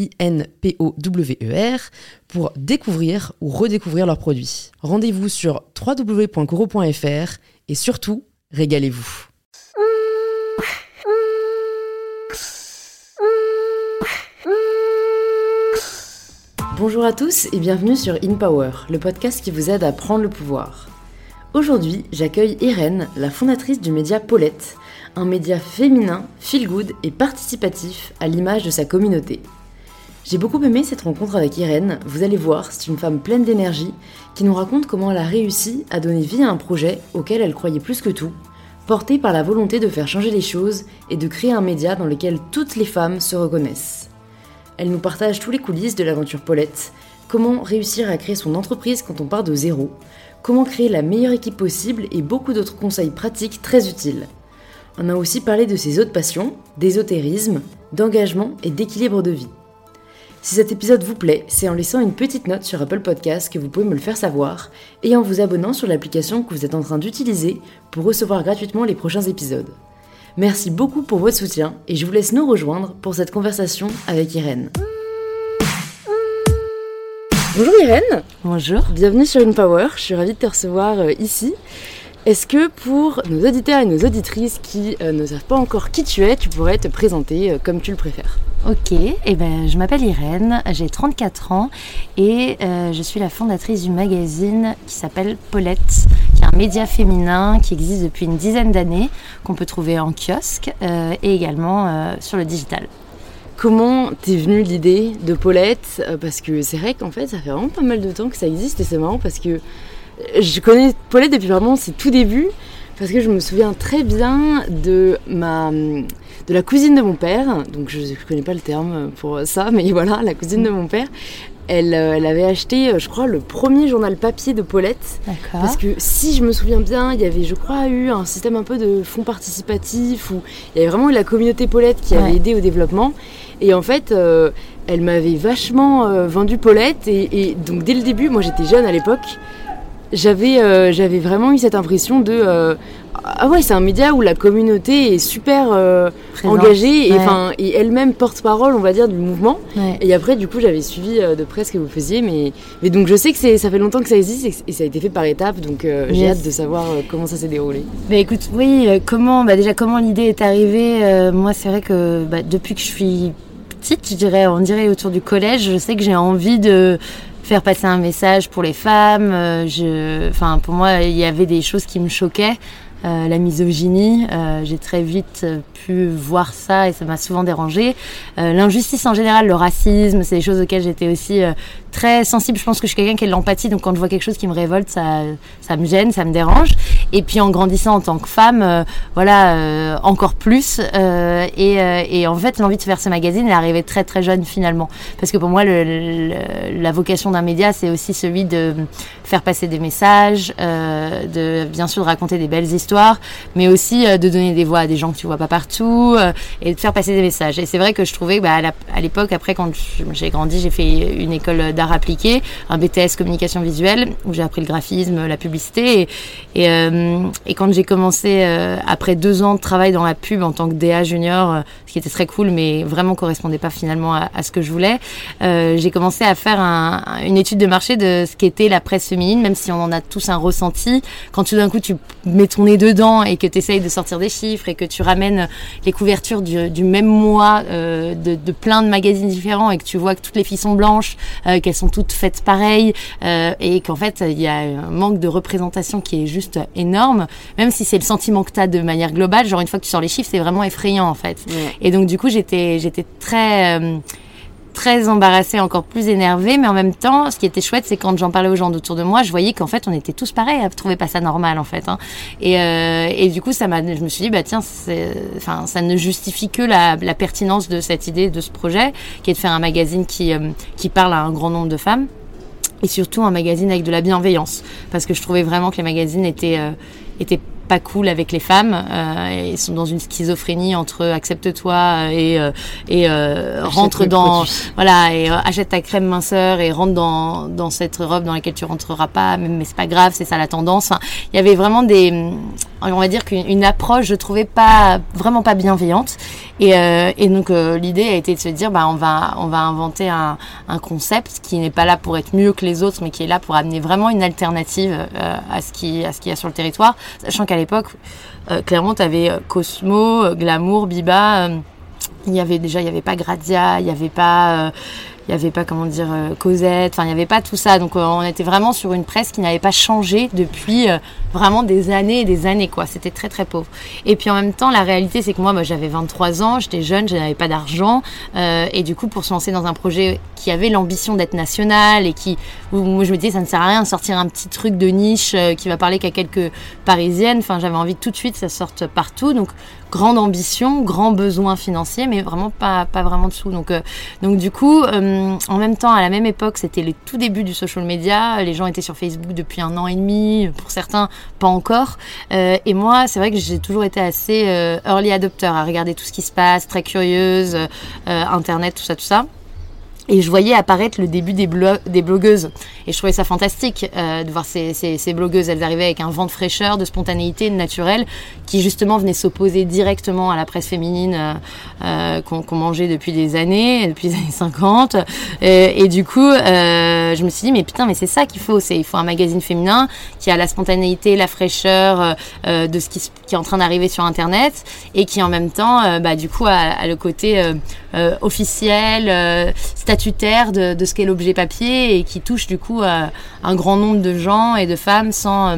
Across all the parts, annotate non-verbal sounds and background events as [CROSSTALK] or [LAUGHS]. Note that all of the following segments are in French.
I-N-P-O-W-E-R, pour découvrir ou redécouvrir leurs produits. Rendez-vous sur www.coro.fr et surtout, régalez-vous. Bonjour à tous et bienvenue sur In Power, le podcast qui vous aide à prendre le pouvoir. Aujourd'hui, j'accueille Irène, la fondatrice du média Paulette, un média féminin, feel good et participatif à l'image de sa communauté. J'ai beaucoup aimé cette rencontre avec Irène, vous allez voir, c'est une femme pleine d'énergie qui nous raconte comment elle a réussi à donner vie à un projet auquel elle croyait plus que tout, porté par la volonté de faire changer les choses et de créer un média dans lequel toutes les femmes se reconnaissent. Elle nous partage tous les coulisses de l'aventure Paulette, comment réussir à créer son entreprise quand on part de zéro, comment créer la meilleure équipe possible et beaucoup d'autres conseils pratiques très utiles. On a aussi parlé de ses autres passions, d'ésotérisme, d'engagement et d'équilibre de vie. Si cet épisode vous plaît, c'est en laissant une petite note sur Apple Podcast que vous pouvez me le faire savoir et en vous abonnant sur l'application que vous êtes en train d'utiliser pour recevoir gratuitement les prochains épisodes. Merci beaucoup pour votre soutien et je vous laisse nous rejoindre pour cette conversation avec Irène. Bonjour Irène Bonjour Bienvenue sur InPower, je suis ravie de te recevoir euh, ici. Est-ce que pour nos auditeurs et nos auditrices qui euh, ne savent pas encore qui tu es, tu pourrais te présenter euh, comme tu le préfères? Ok, eh ben, je m'appelle Irène, j'ai 34 ans et euh, je suis la fondatrice du magazine qui s'appelle Paulette, qui est un média féminin qui existe depuis une dizaine d'années, qu'on peut trouver en kiosque et également sur le digital. Comment t'es venue l'idée de Paulette? Parce que c'est vrai qu'en fait, ça fait vraiment pas mal de temps que ça existe et c'est marrant parce que je connais Paulette depuis vraiment ses tout débuts parce que je me souviens très bien de ma de la cousine de mon père, donc je ne connais pas le terme pour ça, mais [LAUGHS] voilà, la cousine de mon père. Elle, euh, elle avait acheté, euh, je crois, le premier journal papier de Paulette. Parce que si je me souviens bien, il y avait, je crois, eu un système un peu de fonds participatifs où il y avait vraiment eu la communauté Paulette qui avait aidé au développement. Et en fait, euh, elle m'avait vachement vendu Paulette. Et, et, donc dès le début, moi j'étais jeune à l'époque, j'avais euh, j'avais vraiment eu cette impression de euh, ah ouais c'est un média où la communauté est super euh, engagée et enfin et elle-même porte-parole on va dire du mouvement. Et après du coup j'avais suivi de près ce que vous faisiez mais mais donc je sais que c'est ça fait longtemps que ça existe et, ça a été fait par étapes donc j'ai hâte de savoir comment ça s'est déroulé. Bah écoute oui comment bah déjà comment l'idée est arrivée moi c'est vrai que bah, depuis que je suis petite je dirais on dirait autour du collège je sais que j'ai envie de faire passer un message pour les femmes. Euh, je, enfin, pour moi, il y avait des choses qui me choquaient. Euh, la misogynie, euh, j'ai très vite pu voir ça et ça m'a souvent dérangé. L'injustice en général, le racisme, c'est des choses auxquelles j'étais aussi très sensible. Je pense que je suis quelqu'un qui a de l'empathie, donc quand je vois quelque chose qui me révolte, ça, ça me gêne, ça me dérange. Et puis en grandissant en tant que femme, euh, voilà, euh, encore plus. Euh, et, et, en fait, l'envie de faire ce magazine est arrivée très très jeune finalement, parce que pour moi, la vocation d'un média, c'est aussi celui de faire passer des messages, de bien sûr de raconter des belles histoires, mais aussi de donner des voix à des gens que tu vois pas partout et de faire passer des messages. Et c'est vrai que je trouvais, bah, à l'époque, après quand j'ai grandi, j'ai fait une école d'art appliqué, un BTS communication visuelle où j'ai appris le graphisme, la publicité. Et, euh, quand j'ai commencé, euh, après deux ans de travail dans la pub en tant que DA junior, euh, ce qui était très cool, mais vraiment correspondait pas finalement à, ce que je voulais, j'ai commencé à faire une étude de marché de ce qu'était la presse féminine, même si on en a tous un ressenti. Quand tout d'un coup tu mets ton nez dedans et que tu essayes de sortir des chiffres et que tu ramènes les couvertures du, même mois euh, de, de, plein de magazines différents et que tu vois que toutes les filles sont blanches, euh, qu'elles sont toutes faites pareilles euh, et qu'en fait il y a un manque de représentation qui est juste énorme, même si c'est le sentiment que tu as de manière globale, genre une fois que tu sors les chiffres, c'est vraiment effrayant en fait. Et donc du coup j'étais j'étais très très embarrassée, encore plus énervée, mais en même temps, ce qui était chouette, c'est quand j'en parlais aux gens autour de moi, je voyais qu'en fait, on était tous pareils, à trouver pas ça normal, en fait. Hein. Et, euh, et du coup, ça m'a, je me suis dit, bah tiens, enfin, ça ne justifie que la, pertinence de cette idée, de ce projet, qui est de faire un magazine qui, euh, qui parle à un grand nombre de femmes et surtout un magazine avec de la bienveillance parce que je trouvais vraiment que les magazines étaient euh, étaient pas cool avec les femmes. Euh, ils sont dans une schizophrénie entre accepte-toi et euh, et euh, rentre dans voilà et achète ta crème minceur et rentre dans dans cette robe dans laquelle tu rentreras pas. Mais, mais c'est pas grave, c'est ça la tendance. il y avait vraiment des on va dire qu'une approche je trouvais pas vraiment pas bienveillante et, et donc l'idée a été de se dire bah on va on va inventer un, un concept qui n'est pas là pour être mieux que les autres mais qui est là pour amener vraiment une alternative à ce qui à ce qu'il y a sur le territoire sachant qu'à l'époque, euh, clairement, tu avais euh, Cosmo, euh, Glamour, Biba. il y avait déjà, il n'y avait pas Grazia, il n'y avait pas il n'y avait pas comment dire Cosette, enfin il n'y avait pas tout ça. Donc on était vraiment sur une presse qui n'avait pas changé depuis vraiment des années et des années quoi. C'était très très pauvre. Et puis en même temps la réalité c'est que moi, moi j'avais 23 ans, j'étais jeune, je n'avais pas d'argent et du coup pour se lancer dans un projet qui avait l'ambition d'être national et qui, moi je me disais ça ne sert à rien de sortir un petit truc de niche euh, qui va parler qu'à quelques parisiennes. Enfin, j'avais envie tout de suite ça sorte partout. Donc grande ambition, grand besoin financier, mais vraiment pas, pas vraiment dessous. Donc, euh, donc du coup, euh, en même temps, à la même époque, c'était les tout débuts du social media. Les gens étaient sur Facebook depuis un an et demi, pour certains pas encore. et moi, c'est vrai que j'ai toujours été assez early adopter à regarder tout ce qui se passe, très curieuse, Internet, tout ça, tout ça. Et je voyais apparaître le début des, des blogueuses. Et je trouvais ça fantastique euh, de voir ces, blogueuses. Elles arrivaient avec un vent de fraîcheur, de spontanéité, de naturel, qui justement venait s'opposer directement à la presse féminine euh, euh qu'on mangeait depuis des années, [LAUGHS] depuis les années 50. Et, du coup, je me suis dit, mais putain, mais c'est ça qu'il faut. Il faut un magazine féminin qui a la spontanéité, la fraîcheur de ce qui, est en train d'arriver sur Internet et qui en même temps, bah, du coup, a, le côté officiel, statutaire de, ce qu'est l'objet papier et qui touche du coup un grand nombre de gens et de femmes sans euh,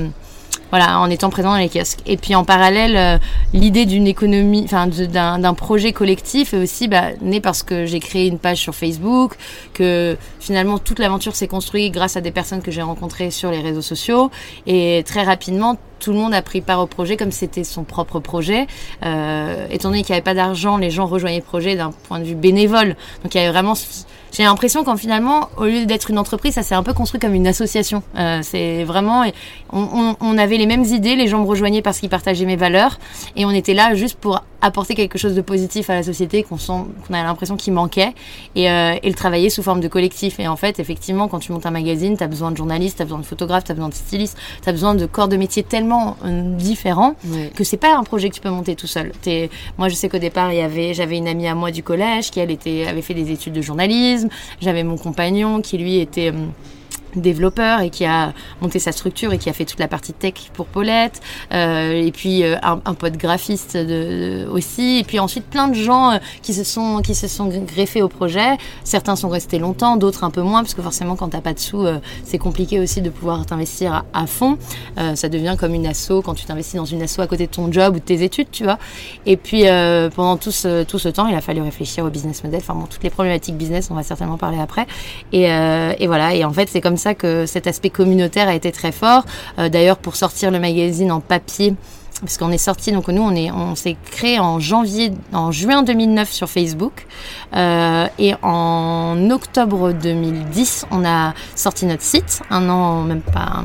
voilà, en étant présent dans les kiosques. Et puis en parallèle, euh, l'idée d'une économie, enfin d'un projet collectif est aussi bah, née parce que j'ai créé une page sur Facebook, que finalement toute l'aventure s'est construite grâce à des personnes que j'ai rencontrées sur les réseaux sociaux, et très rapidement tout le monde a pris part au projet comme c'était son propre projet. Euh, étant donné qu'il n'y avait pas d'argent, les gens rejoignaient le projet d'un point de vue bénévole. Donc il y avait vraiment j'ai l'impression qu'en finalement, au lieu d'être une entreprise, ça s'est un peu construit comme une association. Euh, c'est vraiment, on, on, on, avait les mêmes idées, les gens me rejoignaient parce qu'ils partageaient mes valeurs, et on était là juste pour apporter quelque chose de positif à la société qu'on sent, qu'on a l'impression qu'il manquait, et, euh, et, le travailler sous forme de collectif. Et en fait, effectivement, quand tu montes un magazine, tu as besoin de journalistes, tu as besoin de photographes, tu as besoin de stylistes, tu as besoin de corps de métier tellement euh, différents que c'est pas un projet que tu peux monter tout seul. Es, moi, je sais qu'au départ, il y avait, j'avais une amie à moi du collège qui elle était, avait fait des études de journalisme. J'avais mon compagnon qui lui était hum, développeur et qui a monté sa structure et qui a fait toute la partie tech pour Paulette euh, et puis euh, un, un, pote graphiste aussi et puis ensuite plein de gens euh, qui se sont qui se sont greffés au projet. Certains sont restés longtemps d'autres un peu moins parce que forcément quand t'as pas de sous c'est compliqué aussi de pouvoir t'investir à, fond. Ça devient comme une asso quand tu t'investis dans une asso à côté de ton job ou de tes études tu vois. Et puis pendant tout ce, tout ce temps il a fallu réfléchir au business model enfin bon toutes les problématiques business on va certainement parler après. Et, et voilà et en fait c'est comme ça que cet aspect communautaire a été très fort. Euh, d'ailleurs, pour sortir le magazine en papier, parce qu'on est sorti, donc nous on est, on s'est créé en janvier, en juin 2009 sur Facebook, euh, et en octobre 2010 on a sorti notre site, un an même pas,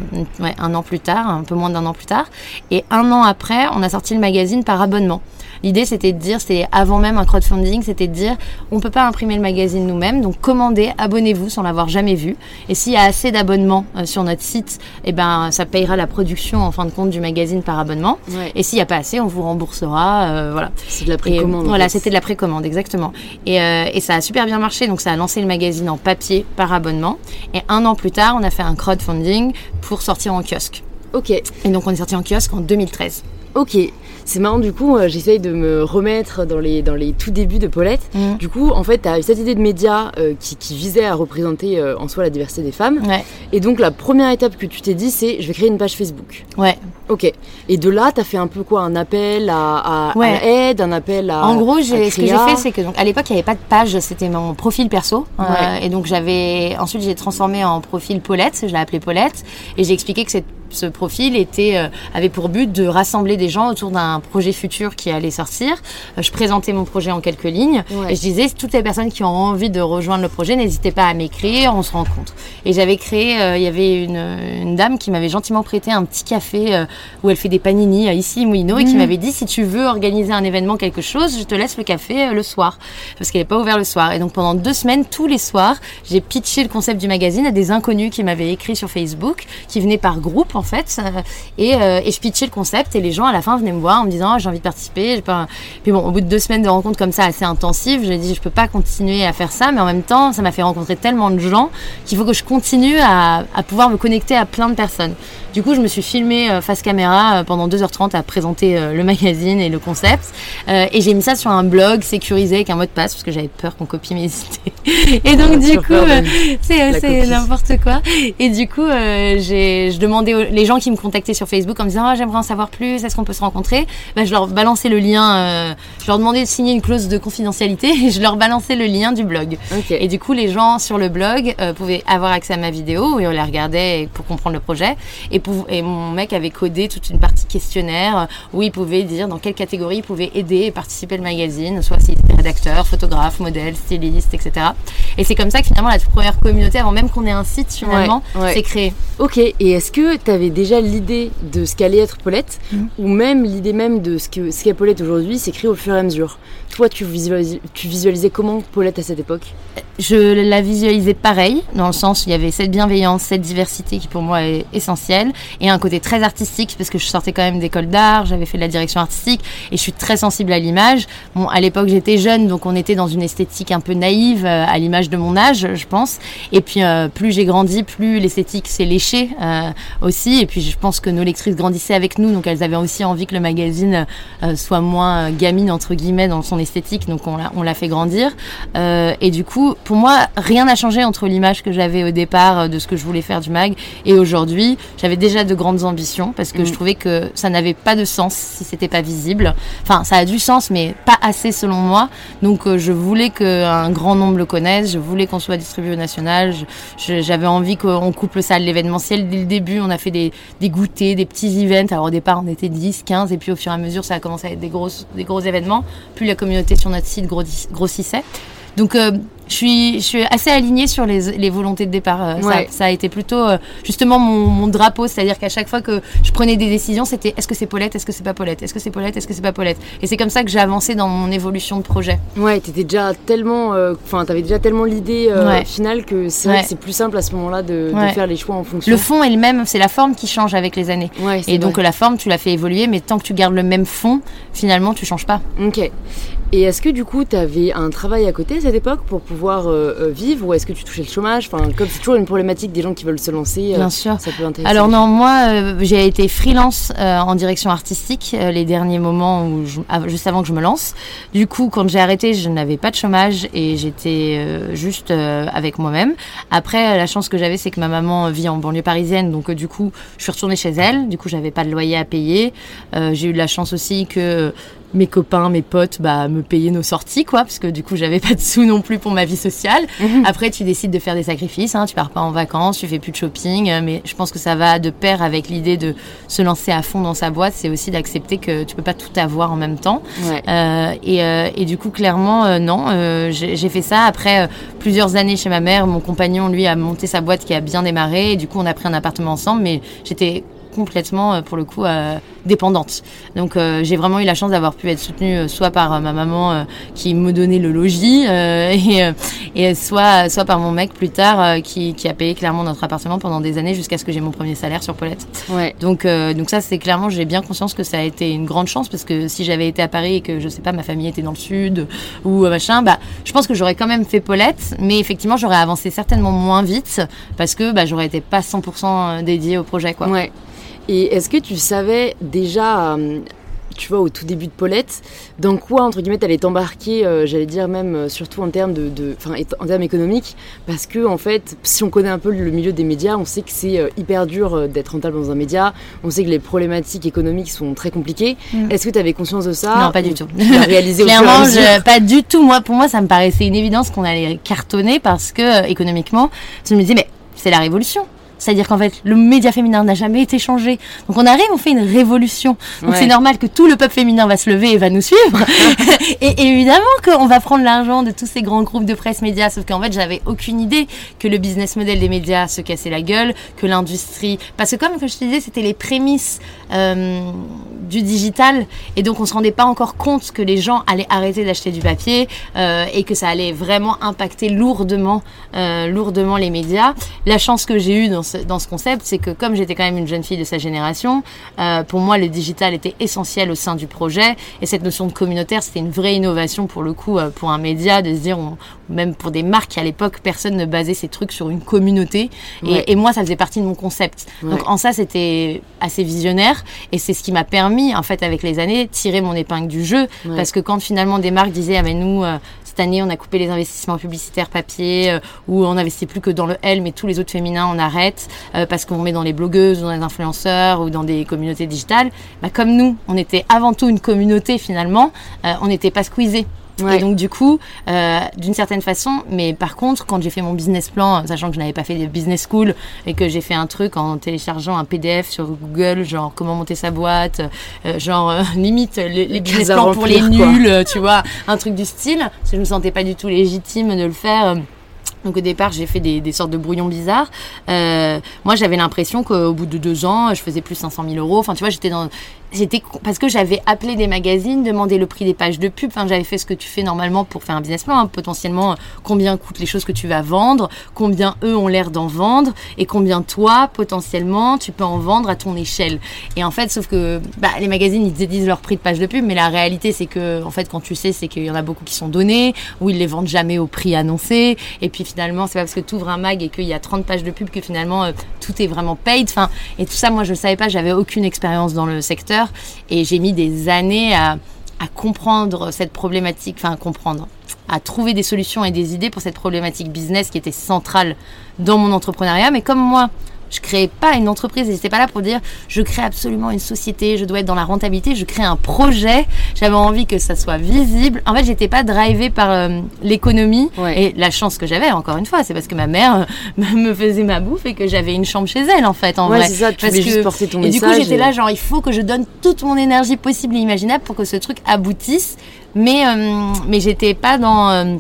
un an plus tard, un peu moins d'un an plus tard, et un an après on a sorti le magazine par abonnement. L'idée, c'était de dire, c'était avant même un crowdfunding, c'était de dire, on peut pas imprimer le magazine nous-mêmes, donc commandez, abonnez-vous sans l'avoir jamais vu. Et s'il y a assez d'abonnements euh, sur notre site, eh ben, ça payera la production en fin de compte du magazine par abonnement. Et s'il n'y a pas assez, on vous remboursera. Euh, voilà. C'est de la précommande. Voilà, c'était de la précommande, exactement. Et, euh, et ça a super bien marché, donc ça a lancé le magazine en papier par abonnement. Et un an plus tard, on a fait un crowdfunding pour sortir en kiosque. Ok. Et donc on est sorti en kiosque en 2013. Ok, c'est marrant du coup, euh, j'essaye de me remettre dans les, dans les tout débuts de Paulette. Mhm. Du coup, en fait, tu as cette idée de média euh, qui, qui visait à représenter euh, en soi la diversité des femmes. Ouais, Et donc la première étape que tu t'es dit, c'est je vais créer une page Facebook. ouais. Ok. Et de là, tu as fait un peu quoi? Un appel à, Ouais. aide, un appel à... En gros, ce que j'ai fait, c'est que donc à l'époque, il n'y avait pas de page, c'était mon profil perso. Euh, Ouais. et donc j'avais ensuite j'ai transformé en profil Paulette, je l'ai appelé Paulette, et j'ai expliqué que cette- ce profil était euh, avait pour but de rassembler des gens autour d'un projet futur qui allait sortir. Euh, je présentais mon projet en quelques lignes Ouais. et je disais toutes les personnes qui ont envie de rejoindre le projet, n'hésitez pas à m'écrire, on se rencontre. Et j'avais créé, euh, il y avait une, une dame qui m'avait gentiment prêté un petit café où elle fait des panini ici, Mouino, et qui Mhm. m'avait dit si tu veux organiser un événement, quelque chose, je te laisse le café le soir. Parce qu'elle n'est pas ouverte le soir. Et donc pendant deux semaines, tous les soirs, j'ai pitché le concept du magazine à des inconnus qui m'avaient écrit sur Facebook, qui venaient par groupe en fait. euh, et, euh, et je pitchais le concept et les gens à la fin venaient me voir en me disant j'ai envie de participer. Puis bon, au bout de deux semaines de rencontres comme ça assez intensives, j'ai dit je peux pas continuer à faire ça, mais en même temps, ça m'a fait rencontrer tellement de gens qu'il faut que je continue à pouvoir me connecter à plein de personnes. Du coup, je me suis filmée euh, face caméra euh, pendant 2h30 à présenter euh, le [LAUGHS] magazine et le concept. Et j'ai mis ça sur un blog sécurisé avec un mot de passe parce que j'avais peur qu'on copie mes idées. Et donc, du coup, c'est n'importe quoi. Et du coup, je demandais aux, les gens qui me contactaient sur Facebook en me disant ah, j'aimerais en savoir plus, est-ce qu'on peut se rencontrer? Ben, Je leur balançais le lien, je leur demandais de signer une clause de confidentialité [LAUGHS] et je leur balançais le lien du blog. Et du coup, les gens sur le blog pouvaient avoir accès à ma vidéo et on la regardait pour comprendre le projet. Et, et mon mec avait codé toute une partie questionnaire où il pouvait dire dans quelle catégorie il pouvait aider et participer au magazine, soit s'il était rédacteur, photographe, modèle, styliste, etc. Et c'est comme ça que finalement la toute première communauté, avant même qu'on ait un site finalement, Ouais, ouais. s'est créée. Ok, et est-ce que tu avais déjà l'idée de ce qu'allait être Paulette Mhm. Ou même l'idée même de ce qu'est ce qu'est Paulette aujourd'hui, c'est créé au fur et à mesure? Toi, tu visualisais, tu visualisais comment Paulette à cette époque? Je la visualisais pareil, dans le sens où il y avait cette bienveillance, cette diversité qui pour moi est essentielle, et un côté très artistique, parce que je sortais quand même d'école d'art, j'avais fait de la direction artistique, et je suis très sensible à l'image. Bon, à l'époque j'étais jeune, donc on était dans une esthétique un peu naïve, euh, à l'image de mon âge, je pense. Et puis euh, plus j'ai grandi, plus l'esthétique s'est léchée euh, aussi, et puis je pense que nos lectrices grandissaient avec nous, donc elles avaient aussi envie que le magazine soit moins gamine, entre guillemets, dans son esthétique, donc on l'a fait grandir. Et du coup, pour moi, rien n'a changé entre l'image que j'avais au départ de ce que je voulais faire du mag et aujourd'hui. J'avais déjà de grandes ambitions parce que Mm. je trouvais que ça n'avait pas de sens si c'était pas visible. Enfin, ça a du sens, mais pas assez selon moi. Donc, euh, je voulais qu'un grand nombre le connaisse. Je voulais qu'on soit distribué au national. J'avais envie qu'on couple ça à l'événementiel dès le début. On a fait des, des goûters, des petits events. Alors, au départ, on était 10, 15, et puis au fur et à mesure, ça a commencé à être des, grosses, des gros événements. Plus la communauté sur notre site grossis- grossissait. Donc, euh, je suis, je suis assez alignée sur les, les volontés de départ. Euh, ça- Ouais. Ça, a été plutôt euh, justement mon, mon drapeau, c'est-à-dire qu'à chaque fois que je prenais des décisions, c'était est-ce que c'est Paulette, est-ce que c'est pas Paulette, est-ce que c'est Paulette, est-ce que c'est pas Paulette? Et c'est comme ça que j'ai avancé dans mon évolution de projet. Ouais, t'étais déjà tellement, euh, enfin, t'avais déjà tellement l'idée euh, Ouais. finale que c'est Ouais. plus simple à ce moment-là de, faire les choix en fonction. Le fond est le même, c'est la forme qui change avec les années. Et donc vrai. la forme, tu la fais évoluer, mais tant que tu gardes le même fond, finalement, tu changes pas. Ok. Et est-ce que du coup, tu avais un travail à côté à cette époque pour pouvoir euh, euh, vivre ou est-ce que tu touchais le chômage? Enfin, comme c'est toujours une problématique des gens qui veulent se lancer, euh, Bien sûr. ça peut intéresser. Alors non, moi euh, j'ai été freelance euh, en direction artistique euh, les derniers moments où je- juste avant que je me lance. Du coup, quand j'ai arrêté, je n'avais pas de chômage et j'étais euh, juste euh, avec moi-même. Après, la chance que j'avais, c'est que ma maman vit en banlieue parisienne, donc du coup, je suis retournée chez elle. Du coup, j'avais pas de loyer à payer. Euh, j'ai eu de la chance aussi que mes copains, mes potes, bah, me payaient nos sorties, quoi, parce que du coup, j'avais pas de sous non plus pour ma vie sociale. Mhm. Après, tu décides de faire des sacrifices, hein, tu pars pas en vacances, tu fais plus de shopping, euh, mais je pense que ça va de pair avec l'idée de se lancer à fond dans sa boîte, c'est aussi d'accepter que tu peux pas tout avoir en même temps. Ouais. Euh, et, euh, et du coup, clairement, euh, non, euh, j'ai j'ai fait ça. Après euh, plusieurs années chez ma mère, mon compagnon, lui, a monté sa boîte qui a bien démarré. Et du coup, on a pris un appartement ensemble, mais j'étais complètement, euh, pour le coup, euh, dépendante. Donc, euh, j'ai vraiment eu la chance d'avoir pu être soutenue soit par ma maman qui me donnait le logis, [LAUGHS] et, et soit, soit par mon mec plus tard qui, qui a payé clairement notre appartement pendant des années jusqu'à ce que j'ai mon premier salaire sur Paulette. Ouais. Donc, donc ça, c'est clairement, j'ai bien conscience que ça a été une grande chance parce que si j'avais été à Paris et que je sais pas, ma famille était dans le sud ou machin, bah, je pense que j'aurais quand même fait Paulette, mais effectivement, j'aurais avancé certainement moins vite parce que bah, j'aurais été pas 100% dédiée au projet, quoi. Ouais. Et est-ce que tu savais déjà euh, tu vois, au tout début de Paulette, dans quoi, entre guillemets, t'allais t'embarquer, euh, j'allais dire même, euh, surtout en termes de, de- en termes économiques, parce que, en fait, si on connaît un peu le milieu des médias, on sait que c'est hyper dur d'être rentable dans un média, on sait que les problématiques économiques sont très compliquées. Mm. Est-ce que tu avais conscience de ça? Non, pas du ou tout. Réalisé Clairement, je, pas du tout. Moi, pour moi, ça me paraissait une évidence qu'on allait cartonner parce que économiquement, je me disais, mais c'est la révolution. C'est-à-dire qu'en fait, le média féminin n'a jamais été changé. Donc on arrive, on fait une révolution. Donc Ouais. c'est normal que tout le peuple féminin va se lever et va nous suivre. [LAUGHS] et, et évidemment qu'on va prendre l'argent de tous ces grands groupes de presse médias. Sauf qu'en fait, j'avais aucune idée que le business model des médias se cassait la gueule, que l'industrie... Parce que comme je te disais, c'était les prémices euh, du digital. Et donc on se rendait pas encore compte que les gens allaient arrêter d'acheter du papier euh, et que ça allait vraiment impacter lourdement, euh, lourdement les médias. La chance que j'ai eue dans ce, dans ce concept, c'est que comme j'étais quand même une jeune fille de sa génération, euh, pour moi le digital était essentiel au sein du projet et cette notion de communautaire, c'était une vraie innovation pour le coup euh, pour un média de se dire, on- même pour des marques à l'époque, personne ne basait ses trucs sur une communauté et, Ouais. et moi ça faisait partie de mon concept. Ouais. Donc en ça c'était assez visionnaire et c'est ce qui m'a permis en fait avec les années tirer mon épingle du jeu Ouais. parce que quand finalement des marques disaient ah mais nous euh, cette année on a coupé les investissements publicitaires papier euh, ou on n'investit plus que dans le L mais tous les autres féminins on arrête euh, parce qu'on met dans les blogueuses dans les influenceurs ou dans des communautés digitales. Bah, comme nous on était avant tout une communauté finalement euh, on n'était pas squeezés Ouais. et donc du coup, euh, d'une certaine façon, mais par contre, quand j'ai fait mon business plan, sachant que je n'avais pas fait de business school et que j'ai fait un truc en téléchargeant un PDF sur Google, genre comment monter sa boîte, euh, genre euh, [LAUGHS] limite les, les business plans pour les quoi. nuls, euh, tu vois, un truc du style, parce que je me sentais pas du tout légitime de le faire. euh, donc au départ, j'ai fait des, des sortes de brouillons bizarres. Euh, moi, j'avais l'impression qu'au bout de deux ans, je faisais plus 500 000 euros. Enfin, tu vois, j'étais dans, j'étais parce que j'avais appelé des magazines, demandé le prix des pages de pub. Enfin, j'avais fait ce que tu fais normalement pour faire un business plan. hein. Potentiellement, euh, combien coûtent les choses que tu vas vendre, combien eux ont l'air d'en vendre, et combien toi, potentiellement, tu peux en vendre à ton échelle. Et en fait, sauf que bah, les magazines, ils disent leur prix de page de pub, mais la réalité, c'est que, en fait, quand tu sais, c'est qu'il y en a beaucoup qui sont donnés, ou ils les vendent jamais au prix annoncé. Et puis finalement, c'est pas parce que tu ouvres un mag et qu'il y a 30 pages de pub que finalement euh, tout est vraiment paid. Enfin, et tout ça, moi, je le savais pas, j'avais aucune expérience dans le secteur. Et j'ai mis des années à, à comprendre cette problématique, enfin, à comprendre à trouver des solutions et des idées pour cette problématique business qui était centrale dans mon entrepreneuriat. Mais comme moi, je créais pas une entreprise, j'étais pas là pour dire je crée absolument une société, je dois être dans la rentabilité, je crée un projet, j'avais envie que ça soit visible. En fait, j'étais pas drivée par euh, l'économie Ouais. et la chance que j'avais, encore une fois, c'est parce que ma mère euh, [LAUGHS] me faisait ma bouffe et que j'avais une chambre chez elle, en fait, en Ouais, vrai. c'est ça, tu Parce juste porter ton et du coup, message j'étais et- là, genre, il faut que je donne toute mon énergie possible et imaginable pour que ce truc aboutisse. Mais, euh, mais j'étais pas dans. euh,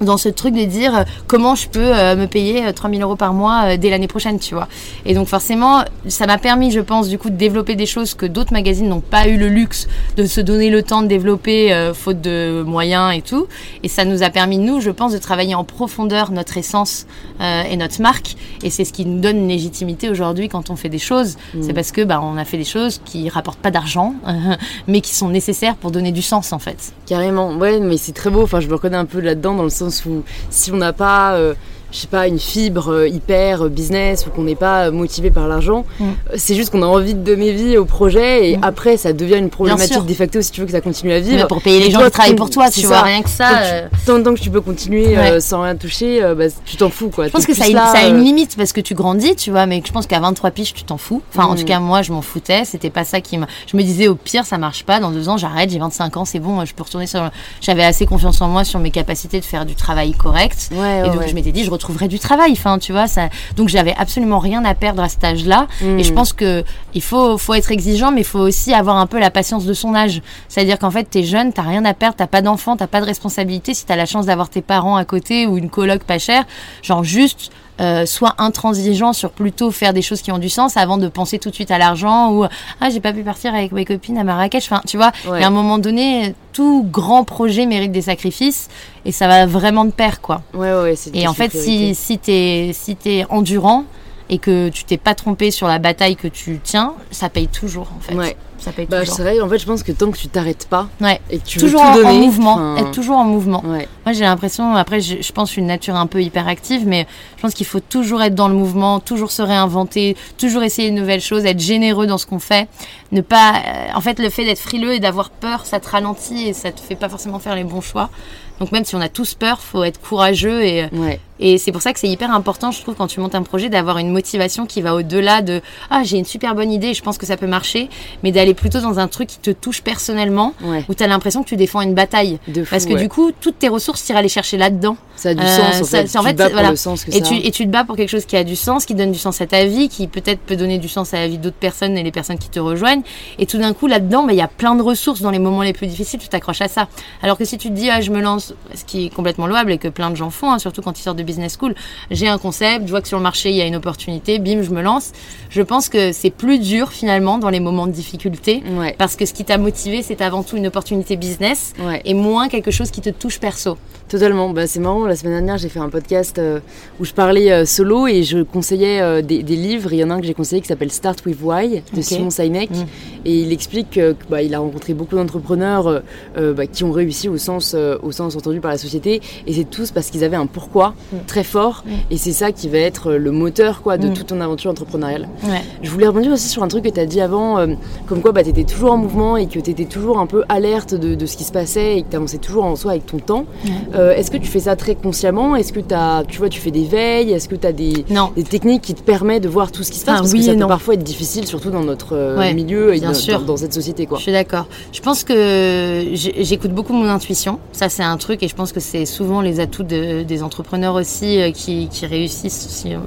dans ce truc de dire euh, comment je peux euh, me payer euh, 3000 euros par mois euh, dès l'année prochaine, tu vois. Et donc forcément, ça m'a permis, je pense, du coup, de développer des choses que d'autres magazines n'ont pas eu le luxe de se donner le temps de développer, euh, faute de moyens et tout. Et ça nous a permis, nous, je pense, de travailler en profondeur notre essence euh, et notre marque. Et c'est ce qui nous donne une légitimité aujourd'hui quand on fait des choses. C'est parce que bah, on a fait des choses qui rapportent pas d'argent, [LAUGHS] mais qui sont nécessaires pour donner du sens, en fait. Carrément, ouais, mais c'est très beau. Enfin, je me reconnais un peu là-dedans dans le sens où si on n'a pas, euh, je sais pas, une fibre euh, hyper euh, business ou qu'on n'est pas euh, motivé par l'argent, Mm. c'est juste qu'on a envie de donner vie au projet et Mm. après ça devient une problématique de facto si tu veux que ça continue à Mais vivre. pour payer les Et gens toi, qui travaillent tu- pour toi, tu vois, ça. rien que ça. Tu- euh, Tant, tant que tu peux continuer euh, sans rien toucher, euh, bah, tu t'en fous quoi. Je pense que ça a, une, là, ça a une limite parce que tu grandis, tu vois, mais je pense qu'à 23 piges, tu t'en fous. Enfin, en Mm. tout cas, moi, je m'en foutais. C'était pas ça qui me. Je me disais, au pire, ça marche pas. Dans deux ans, j'arrête, j'ai 25 ans, c'est bon, je peux retourner sur. J'avais assez confiance en moi sur mes capacités de faire du travail correct. Ouais, Et donc, ouais. je m'étais dit, je retrouverai du travail. Enfin, tu vois, ça. Donc, j'avais absolument rien à perdre à cet âge-là. Et je pense que il faut, faut être exigeant, mais il faut aussi avoir un peu la patience de son âge. C'est-à-dire qu'en fait, t'es jeune, t'as rien à perdre, t'as pas d'enfant, t'as pas de responsabilité. Si t'as la chance d'avoir tes parents à côté ou une coloc pas chère, genre juste. Euh, sois intransigeant sur plutôt faire des choses qui ont du sens avant de penser tout de suite à l'argent ou ah j'ai pas pu partir avec mes copines à Marrakech enfin tu vois Ouais. il y a un moment donné tout grand projet mérite des sacrifices et ça va vraiment de pair quoi. Ouais, ouais, et en fait, si, si t'es si t'es endurant, et que tu t'es pas trompé sur la bataille que tu tiens, ça paye toujours en fait. Ouais. Ça paye Bah, toujours. c'est vrai, en fait, je pense que tant que tu t'arrêtes pas Ouais. et que tu Toujours veux en, tout en donner, mouvement, enfin, être toujours en mouvement. Ouais. Moi, j'ai l'impression, après, je, je pense une nature un peu hyperactive, mais je pense qu'il faut toujours être dans le mouvement, toujours se réinventer, toujours essayer de nouvelles choses, être généreux dans ce qu'on fait. Ne pas, euh, en fait, le fait d'être frileux et d'avoir peur, ça te ralentit et ça te fait pas forcément faire les bons choix. Donc même si on a tous peur, faut être courageux et, Ouais. Et c'est pour ça que c'est hyper important, je trouve, quand tu montes un projet, d'avoir une motivation qui va au-delà de ah j'ai une super bonne idée, je pense que ça peut marcher, mais d'aller plutôt dans un truc qui te touche personnellement, Ouais. où tu as l'impression que tu défends une bataille. De fou, Parce que ouais. du coup, toutes tes ressources, tu iras les chercher là-dedans. ça a du Euh, sens en ça- fait. c'est- en tu fait, te bats c'est- pour voilà. le sens que Et ça tu, a. et tu te bats pour quelque chose qui a du sens, qui donne du sens à ta vie, qui peut-être peut donner du sens à la vie d'autres personnes et les personnes qui te rejoignent. Et tout d'un coup, là-dedans, bah, il y a plein de ressources dans les moments les plus difficiles, tu t'accroches à ça. Alors que si tu te dis, ah, je me lance, ce qui est complètement louable et que plein de gens font, hein, surtout quand ils sortent de business school, j'ai un concept, je vois que sur le marché, il y a une opportunité, bim, je me lance. Je pense que c'est plus dur finalement dans les moments de difficulté. Ouais. Parce que ce qui t'a motivé, c'est avant tout une opportunité business Ouais. et moins quelque chose qui te touche perso. Totalement. Bah, c'est marrant. La semaine dernière, j'ai fait un podcast euh, où je parlais euh, solo et je conseillais euh, des, des livres. Il y en a un que j'ai conseillé qui s'appelle Start with Why de. Simon Sinek. Mm. Et il explique que, que, bah, a rencontré beaucoup d'entrepreneurs bah, qui ont réussi au sens, au sens entendu par la société. Et c'est tous parce qu'ils avaient un pourquoi Mm. Très fort. Mm. Et c'est ça qui va être le moteur quoi, de Mm. toute ton aventure entrepreneuriale. Ouais. Je voulais rebondir aussi sur un truc que tu as dit avant, euh, comme quoi bah, tu étais toujours en mouvement et que tu étais toujours un peu alerte de, de ce qui se passait et que tu avançais toujours en soi avec ton temps. Ouais. Euh, Est-ce que tu fais ça très consciemment? Est-ce que as, tu vois, tu fais des veilles? Est-ce que tu as des, techniques qui te permettent de voir tout ce qui se passe? Ah, Parce oui que ça peut non. parfois être difficile, surtout dans notre euh, Ouais, milieu et bien dans, sûr. dans- dans cette société. Quoi. Je suis d'accord. Je pense que j'écoute beaucoup mon intuition. Ça, c'est un truc, et je pense que c'est souvent les atouts de- des entrepreneurs aussi euh, qui, qui réussissent. Si, euh,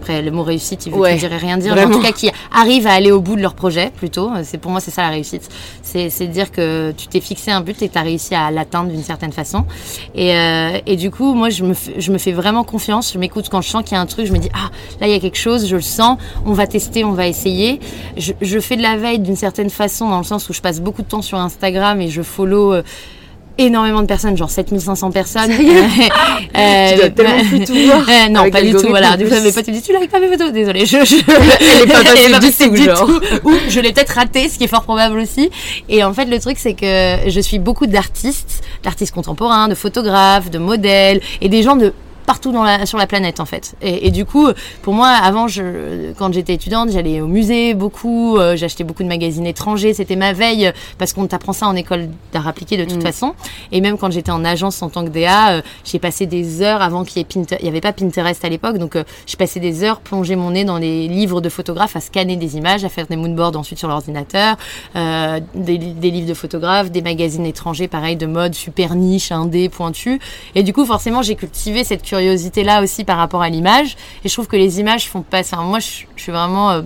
après, le mot réussite, il veut Ouais, dire et rien dire, mais en tout cas, qui arrivent à aller au bout de leur projet, plutôt. C'est pour moi, c'est ça la réussite. C'est de dire que tu t'es fixé un but et que tu as réussi à l'atteindre d'une certaine façon. Et, euh, et du coup, moi, je me, fais- je me fais vraiment confiance. Je m'écoute quand je sens qu'il y a un truc. Je me dis, ah, là, il y a quelque chose, je le sens. On va tester, on va essayer. Je, je fais de la veille d'une certaine façon, dans le sens où je passe beaucoup de temps sur Instagram et je follow. Énormément de personnes, genre 7500 personnes. [LAUGHS] Euh, Tu dois tellement plus tout voir euh, non, pas du tout. Voilà, du coup, mes potes me disent, tu likes pas mes photos? Désolée, je, je... [LAUGHS] Elle est pas passée du passée tout, genre. Ou je l'ai peut-être raté, ce qui est fort probable aussi. Et en fait, le truc, c'est que je suis beaucoup d'artistes, d'artistes contemporains, de photographes, de modèles, et des gens de partout dans la, sur la planète en fait. Et, et du coup, pour moi, avant, je, quand j'étais étudiante, j'allais au musée beaucoup, euh, j'achetais beaucoup de magazines étrangers, c'était ma veille, parce qu'on t'apprend ça en école d'art appliqué de toute Mm. façon. Et même quand j'étais en agence en tant que DA, euh, j'ai passé des heures avant qu'il y ait Pinterest, il n'y avait pas Pinterest à l'époque, donc euh, j'ai passé des heures plonger mon nez dans les livres de photographes, à scanner des images, à faire des moodboards ensuite sur l'ordinateur, euh, des, des livres de photographes, des magazines étrangers, pareil, de mode super niche, indé, pointu. Et du coup, forcément, j'ai cultivé cette curiosité-là aussi par rapport à l'image. Et je trouve que les images font pas. Enfin, moi, je, je suis vraiment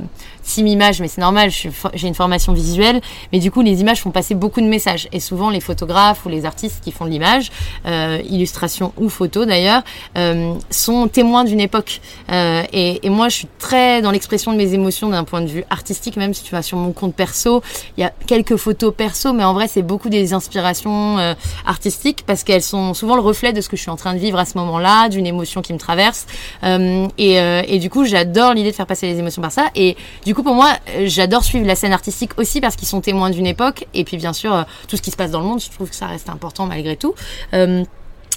euh, team image, mais c'est normal. J'ai une formation visuelle, mais du coup, les images font passer beaucoup de messages. Et souvent, les photographes ou les artistes qui font de l'image, euh, illustration ou photo d'ailleurs, euh, sont témoins d'une époque. Euh, et, et moi, je suis très dans l'expression de mes émotions d'un point de vue artistique, même si tu vas sur mon compte perso, il y a quelques photos perso, mais en vrai, c'est beaucoup des inspirations euh, artistiques parce qu'elles sont souvent le reflet de ce que je suis en train de vivre à ce moment-là, d'une émotion qui me traverse. Euh, et, euh, et du coup, j'adore l'idée de faire passer les émotions par ça. Et du coup, pour moi, euh, j'adore suivre la scène artistique aussi parce qu'ils sont témoins d'une époque. Et puis, bien sûr, euh, tout ce qui se passe dans le monde, je trouve que ça reste important malgré tout. Euh,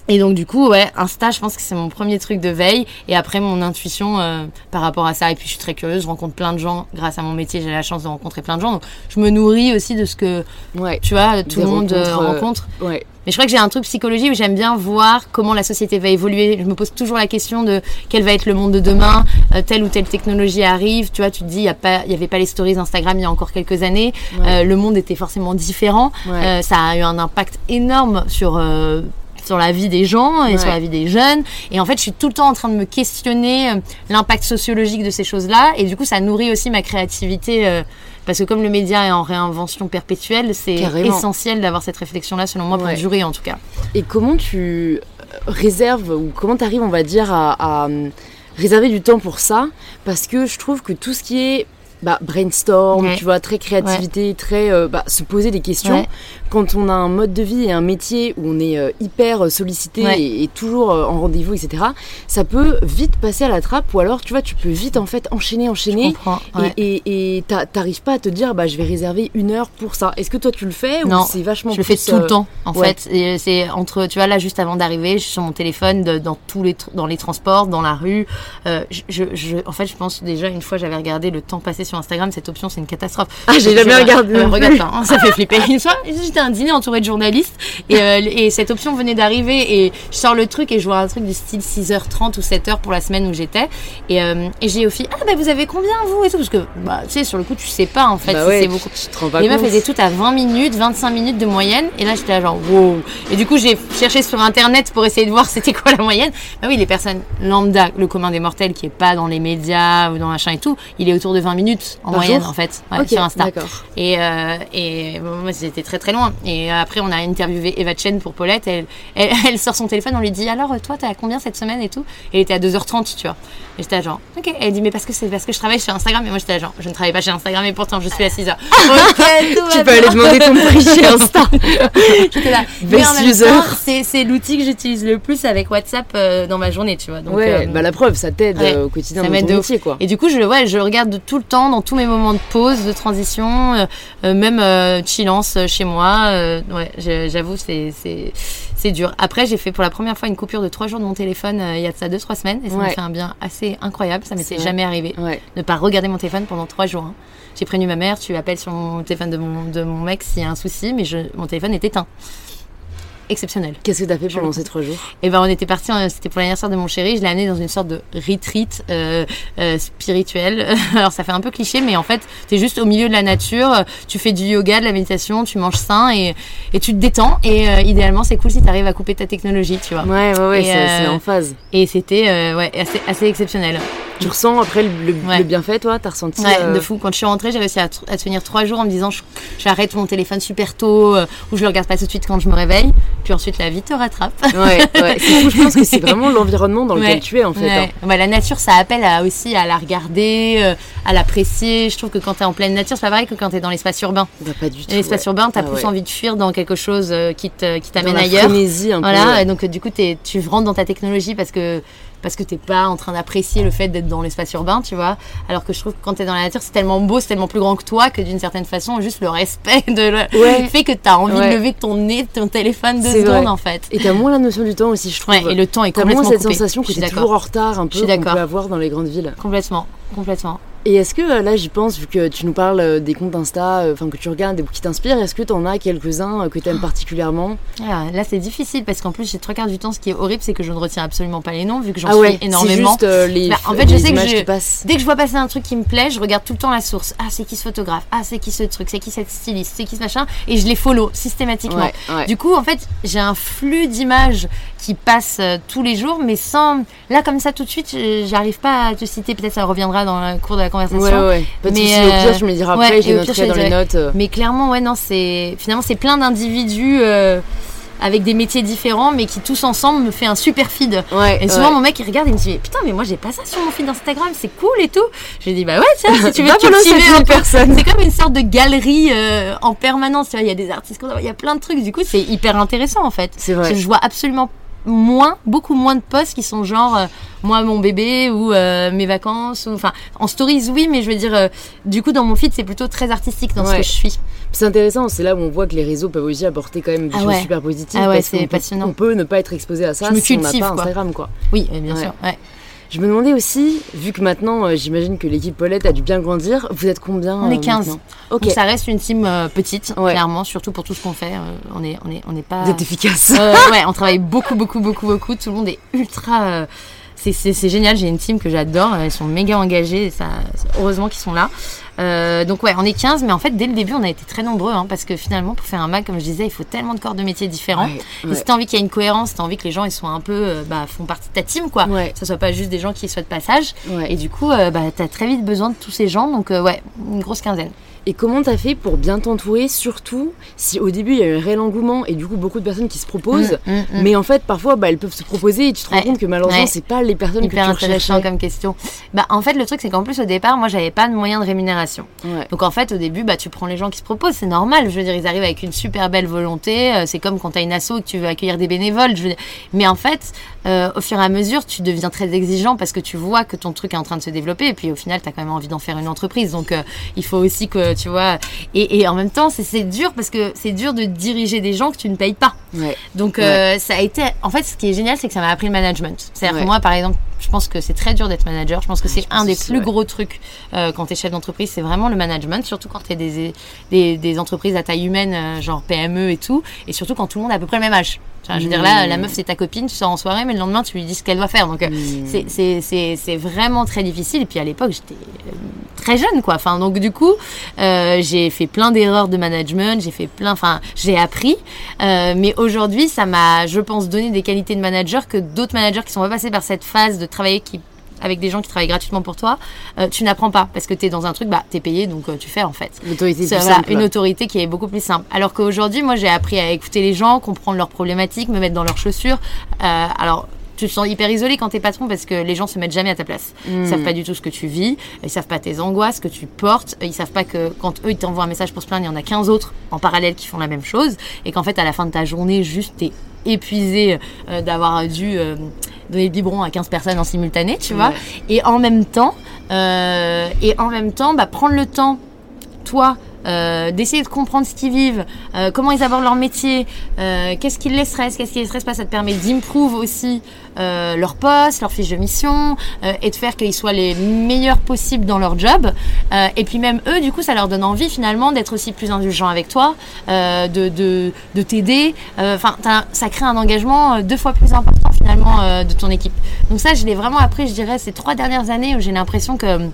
et donc du coup, ouais, Insta, je pense que c'est mon premier truc de veille. Et après, mon intuition euh, par rapport à ça. Et puis, je suis très curieuse, je rencontre plein de gens. Grâce à mon métier, j'ai la chance de rencontrer plein de gens. Donc, je me nourris aussi de ce que, Ouais. tu vois, tout le monde euh, euh, rencontre. Ouais. Mais je crois que j'ai un truc psychologie où j'aime bien voir comment la société va évoluer. Je me pose toujours la question de quel va être le monde de demain, euh, telle ou telle technologie arrive. Tu vois, tu te dis, il n'y avait pas les stories Instagram il y a encore quelques années. Ouais. Le monde était forcément différent. Ça a eu un impact énorme sur... euh, sur la vie des gens et Ouais. sur la vie des jeunes. Et en fait, je suis tout le temps en train de me questionner euh, l'impact sociologique de ces choses-là. Et du coup, ça nourrit aussi ma créativité. euh, parce que comme le média est en réinvention perpétuelle, c'est essentiel d'avoir cette réflexion-là, selon moi, pour Ouais. durer en tout cas. Et comment tu réserves ou comment tu arrives, on va dire, à, à, réserver du temps pour ça? Parce que je trouve que tout ce qui est bah, brainstorm, Ouais. tu vois, très créativité, très euh, bah, se poser des questions. Ouais. Quand on a un mode de vie et un métier où on est euh, hyper euh, sollicité et, et toujours euh, en rendez-vous, etc., ça peut vite passer à la trappe ou alors, tu vois, tu peux vite en fait enchaîner, enchaîner. Et et- et t'a- t'arrives pas à te dire, bah, je vais réserver une heure pour ça. Est-ce que toi tu le fais Non, ou c'est vachement Je le fais tout le temps, en fait. C'est entre, tu vois, là, juste avant d'arriver, je suis sur mon téléphone, de- dans tous les, dans les transports, dans la rue. Je, je, je- en fait, je pense déjà une fois, j'avais regardé le temps passé sur Instagram. Cette option, c'est une catastrophe. Ah, j'ai jamais regardé euh, regarde pas, hein, ça fait flipper. [LAUGHS] Une fois, j'étais à un dîner entouré de journalistes et, euh, et cette option venait d'arriver et je sors le truc et je vois un truc du style 6h30 ou 7h pour la semaine où j'étais et, euh, et j'ai au fil ah bah vous avez combien vous? et tout parce que bah tu sais sur le coup tu sais pas en fait Bah si ouais, c'est beaucoup tu te rends pas les meufs faisaient toutes à 20 minutes, 25 minutes de moyenne. Et là, j'étais là genre, wow. Et du coup, j'ai cherché sur Internet pour essayer de voir [LAUGHS] c'était quoi la moyenne. Bah oui, les personnes lambda, le commun des mortels qui est pas dans les médias ou dans machin et tout, il est autour de 20 minutes en Par moyenne, jour en fait, ouais, sur Insta. Et, euh, et moi, j'étais très très loin. Et après, on a interviewé Eva Chen pour Paulette. Elle, elle, [LAUGHS] elle sort son téléphone, on lui dit Alors, toi, t'es à combien cette semaine et tout? Et elle était à 2h30, tu vois. Et j'étais genre, ok. Elle dit Mais parce que c'est parce que je travaille chez Instagram. Et moi, j'étais genre, je ne travaille pas chez Instagram, et pourtant, je suis à 6h. [LAUGHS] ok, tout Tu peux aller demander ton prix chez Insta. [LAUGHS] J'étais là. Best user. c'est l'outil que j'utilise le plus avec WhatsApp euh, dans ma journée, tu vois. Donc, ouais, euh, bah la preuve, ça t'aide ouais, au quotidien ça dans m'aide ton métier, quoi. Et du coup, je, ouais, je regarde tout le temps, dans tous mes moments de pause, de transition, euh, euh, même euh, chillance euh, chez moi. ouais, j'avoue, c'est dur. Après, j'ai fait pour la première fois une coupure de trois jours de mon téléphone il y a de ça deux trois semaines, et ça m'a Ouais. fait un bien assez incroyable. Ça m'était jamais arrivé Ouais. ne pas regarder mon téléphone pendant trois jours. hein. J'ai prévenu ma mère, tu appelles sur mon téléphone de mon, de mon mec s'il y a un souci, mais je, mon téléphone est éteint. Exceptionnel. Qu'est-ce que t'as fait Je pendant ces trois jours? Et ben on était parti, c'était pour l'anniversaire de mon chéri, je l'ai amené dans une sorte de retreat euh, euh, spirituel. [LAUGHS] Alors ça fait un peu cliché, mais en fait t'es juste au milieu de la nature, tu fais du yoga, de la méditation, tu manges sain et, et tu te détends. Et euh, idéalement c'est cool si t'arrives à couper ta technologie, tu vois. Ouais, ouais, ouais, c'est euh, en phase. Et c'était ouais assez, assez exceptionnel. Tu ressens après le, le- Ouais. le bienfait, toi T'as ressenti Ouais, euh, de fou. Quand je suis rentrée, j'ai réussi à, à tenir trois jours en me disant j'arrête mon téléphone super tôt euh, ou je le regarde pas tout de suite quand je me réveille. Puis ensuite la vie te rattrape. Ouais, ouais. Fou, je pense que c'est [LAUGHS] vraiment l'environnement dans lequel Ouais, tu es, en fait. hein. ouais. Ouais, la nature, ça appelle à, aussi à la regarder, euh, à l'apprécier. Je trouve que quand tu es en pleine nature, c'est pas pareil que quand tu es dans l'espace urbain. Bah, pas du tout. L'espace urbain, tu as Ah plus envie de fuir dans quelque chose euh, qui qui t'amène la ailleurs. frénésie un peu. Voilà, donc du coup, t'es- tu rentres dans ta technologie parce que parce que t'es pas en train d'apprécier le fait d'être dans l'espace urbain, tu vois. Alors que je trouve que quand t'es dans la nature, c'est tellement beau, c'est tellement plus grand que toi que d'une certaine façon, juste le respect de le Ouais. fait que t'as envie Ouais. de lever ton nez, ton téléphone deux secondes en fait. Et t'as moins la notion du temps aussi, je trouve. Ouais, et le temps est complètement moins cette coupé. sensation que t'es toujours en retard un peu qu'on peut avoir dans les grandes villes. Complètement, complètement. Et est-ce que euh, là j'y pense, vu que tu nous parles euh, des comptes Insta, euh, enfin que tu regardes, des qui t'inspirent, est-ce que t'en as quelques-uns que t'aimes particulièrement? Ah, là, c'est difficile parce qu'en plus, j'ai trois quarts du temps, ce qui est horrible, c'est que je ne retiens absolument pas les noms vu que j'en Ah suis ouais, énormément. juste euh, les, Bah, en fait, je les sais que je- qui passent. Dès que je vois passer un truc qui me plaît, je regarde tout le temps la source. Ah, c'est qui ce photographe? Ah, c'est qui ce truc? C'est qui cette styliste? C'est qui ce machin? Et je les follow systématiquement. Ouais, ouais. Du coup, en fait, j'ai un flux d'images qui passe tous les jours, mais sans. Là, comme ça, tout de suite, j'arrive pas à te citer. Peut-être ça reviendra dans le cours de la conversation. Ouais, ouais. Pas de Mais, soucis, au pire, tu me le diras ouais, après, je les noterai je dans les dirai. notes. Mais clairement, ouais, non, c'est. Finalement, c'est plein d'individus euh, avec des métiers différents, mais qui tous ensemble me fait un super feed. Ouais, Et souvent, ouais. mon mec, il regarde et il me dit Putain, mais moi, j'ai pas ça sur mon feed Instagram, c'est cool et tout. Je lui dis Bah ouais, tiens, si tu veux [LAUGHS] cultiver un personne. C'est comme une sorte de galerie euh, en permanence. tu vois, Il y a des artistes, il y a plein de trucs. Du coup, c'est hyper intéressant en fait. C'est vrai. Je vois absolument moins, beaucoup moins de posts qui sont genre euh, moi mon bébé ou euh, mes vacances ou enfin en stories oui mais je veux dire euh, du coup dans mon feed c'est plutôt très artistique dans ce que je suis C'est intéressant, c'est là où on voit que les réseaux peuvent aussi apporter quand même des Ah choses super positives. Ah ouais, parce c'est peut- passionnant. On peut ne pas être exposé à ça Je me si on n'a cultive, pas. Instagram, quoi. oui bien sûr. Je me demandais aussi, vu que maintenant, euh, j'imagine que l'équipe Paulette a dû bien grandir, vous êtes combien On est euh, 15. maintenant Ok, donc ça reste une team euh, petite Ouais. clairement surtout pour tout ce qu'on fait euh, on est on est on n'est pas vous êtes efficace. Euh, [LAUGHS] ouais, on travaille beaucoup, beaucoup, beaucoup, beaucoup. Tout le monde est ultra. euh, c'est, c'est, c'est génial. J'ai une team que j'adore. Ils sont méga engagés. et Ça, heureusement qu'ils sont là. Euh, donc ouais, on est 15, mais en fait, dès le début, on a été très nombreux, hein, parce que finalement, pour faire un mag, comme je disais, il faut tellement de corps de métiers différents. Ouais, Et ouais. si t'as envie qu'il y ait une cohérence, si t'as envie que les gens ils soient un peu, euh, bah, font partie de ta team, quoi. Ouais. Que ce soit pas juste des gens qui soient de passage. Et du coup, euh, bah, t'as très vite besoin de tous ces gens. Donc euh, ouais, une grosse quinzaine. Et comment t'as fait pour bien t'entourer, surtout si au début il y a eu un réel engouement et du coup beaucoup de personnes qui se proposent, Mm, mm, mm. mais en fait parfois bah, elles peuvent se proposer et tu te rends Ouais. compte que malheureusement Ouais. c'est pas les personnes Hyper que tu intéressant comme question. Bah, en fait, le truc, c'est qu'en plus, au départ, moi, j'avais pas de moyen de rémunération. Ouais. Donc, en fait, au début, bah, tu prends les gens qui se proposent, c'est normal. Je veux dire, ils arrivent avec une super belle volonté. euh, C'est comme quand t'as une asso et que tu veux accueillir des bénévoles. Je veux dire. Mais en fait, euh, au fur et à mesure, tu deviens très exigeant parce que tu vois que ton truc est en train de se développer. Et puis, au final, t'as quand même envie d'en faire une entreprise. Donc, euh, il faut aussi que, tu vois. Et, et en même temps, c'est- dur parce que c'est dur de diriger des gens que tu ne payes pas. Ouais. Donc euh, ça a été. En fait, ce qui est génial, c'est que ça m'a appris le management. C'est-à-dire que moi, par exemple, je pense que c'est très dur d'être manager. Je pense que c'est un des plus gros trucs euh, quand tu es chef d'entreprise, c'est vraiment le management, surtout quand tu es des, des, des entreprises à taille humaine, euh, genre PME et tout, et surtout quand tout le monde a à peu près le même âge. Je veux dire, là, la meuf, c'est ta copine, tu sors en soirée, mais le lendemain, tu lui dis ce qu'elle doit faire. Donc, euh, Mmh. c'est- vraiment très difficile. Et puis, à l'époque, j'étais euh, très jeune, quoi. Enfin, donc, du coup, euh, j'ai fait plein d'erreurs de management, j'ai fait plein, enfin, j'ai appris. Euh, mais aujourd'hui, ça m'a, je pense, donné des qualités de manager que d'autres managers qui sont pas passés par cette phase de travailler qui avec des gens qui travaillent gratuitement pour toi, euh, tu n'apprends pas parce que tu es dans un truc, bah, tu es payé, donc euh, tu fais en fait. L'autorité C'est plus voilà, simple. une autorité qui est beaucoup plus simple. Alors qu'aujourd'hui, moi, j'ai appris à écouter les gens, comprendre leurs problématiques, me mettre dans leurs chachures. Euh, alors, tu te sens hyper isolé quand t'es patron parce que les gens se mettent jamais à ta place. Ils savent pas du tout ce que tu vis, ils savent pas tes angoisses, ce que tu portes, ils savent pas que quand eux ils t'envoient un message pour se plaindre, il y en a 15 autres en parallèle qui font la même chose et qu'en fait à la fin de ta journée, juste t'es épuisé euh, d'avoir dû euh, donner le biberon à 15 personnes en simultané, tu vois. Ouais. Et en même temps, euh, et en même temps, bah, prendre le temps toi, euh, d'essayer de comprendre ce qu'ils vivent, euh, comment ils abordent leur métier, euh, qu'est-ce qui les stresse, qu'est-ce qui les stresse pas, ça te permet d'improve aussi euh, leur poste, leur fiche de mission, euh, et de faire qu'ils soient les meilleurs possibles dans leur job. Euh, et puis même eux, du coup, ça leur donne envie finalement d'être aussi plus indulgents avec toi, euh, de, de, de t'aider. Enfin, ça crée un engagement deux fois plus important finalement euh, de ton équipe. Donc ça, je l'ai vraiment appris, je dirais, ces trois dernières années où j'ai l'impression que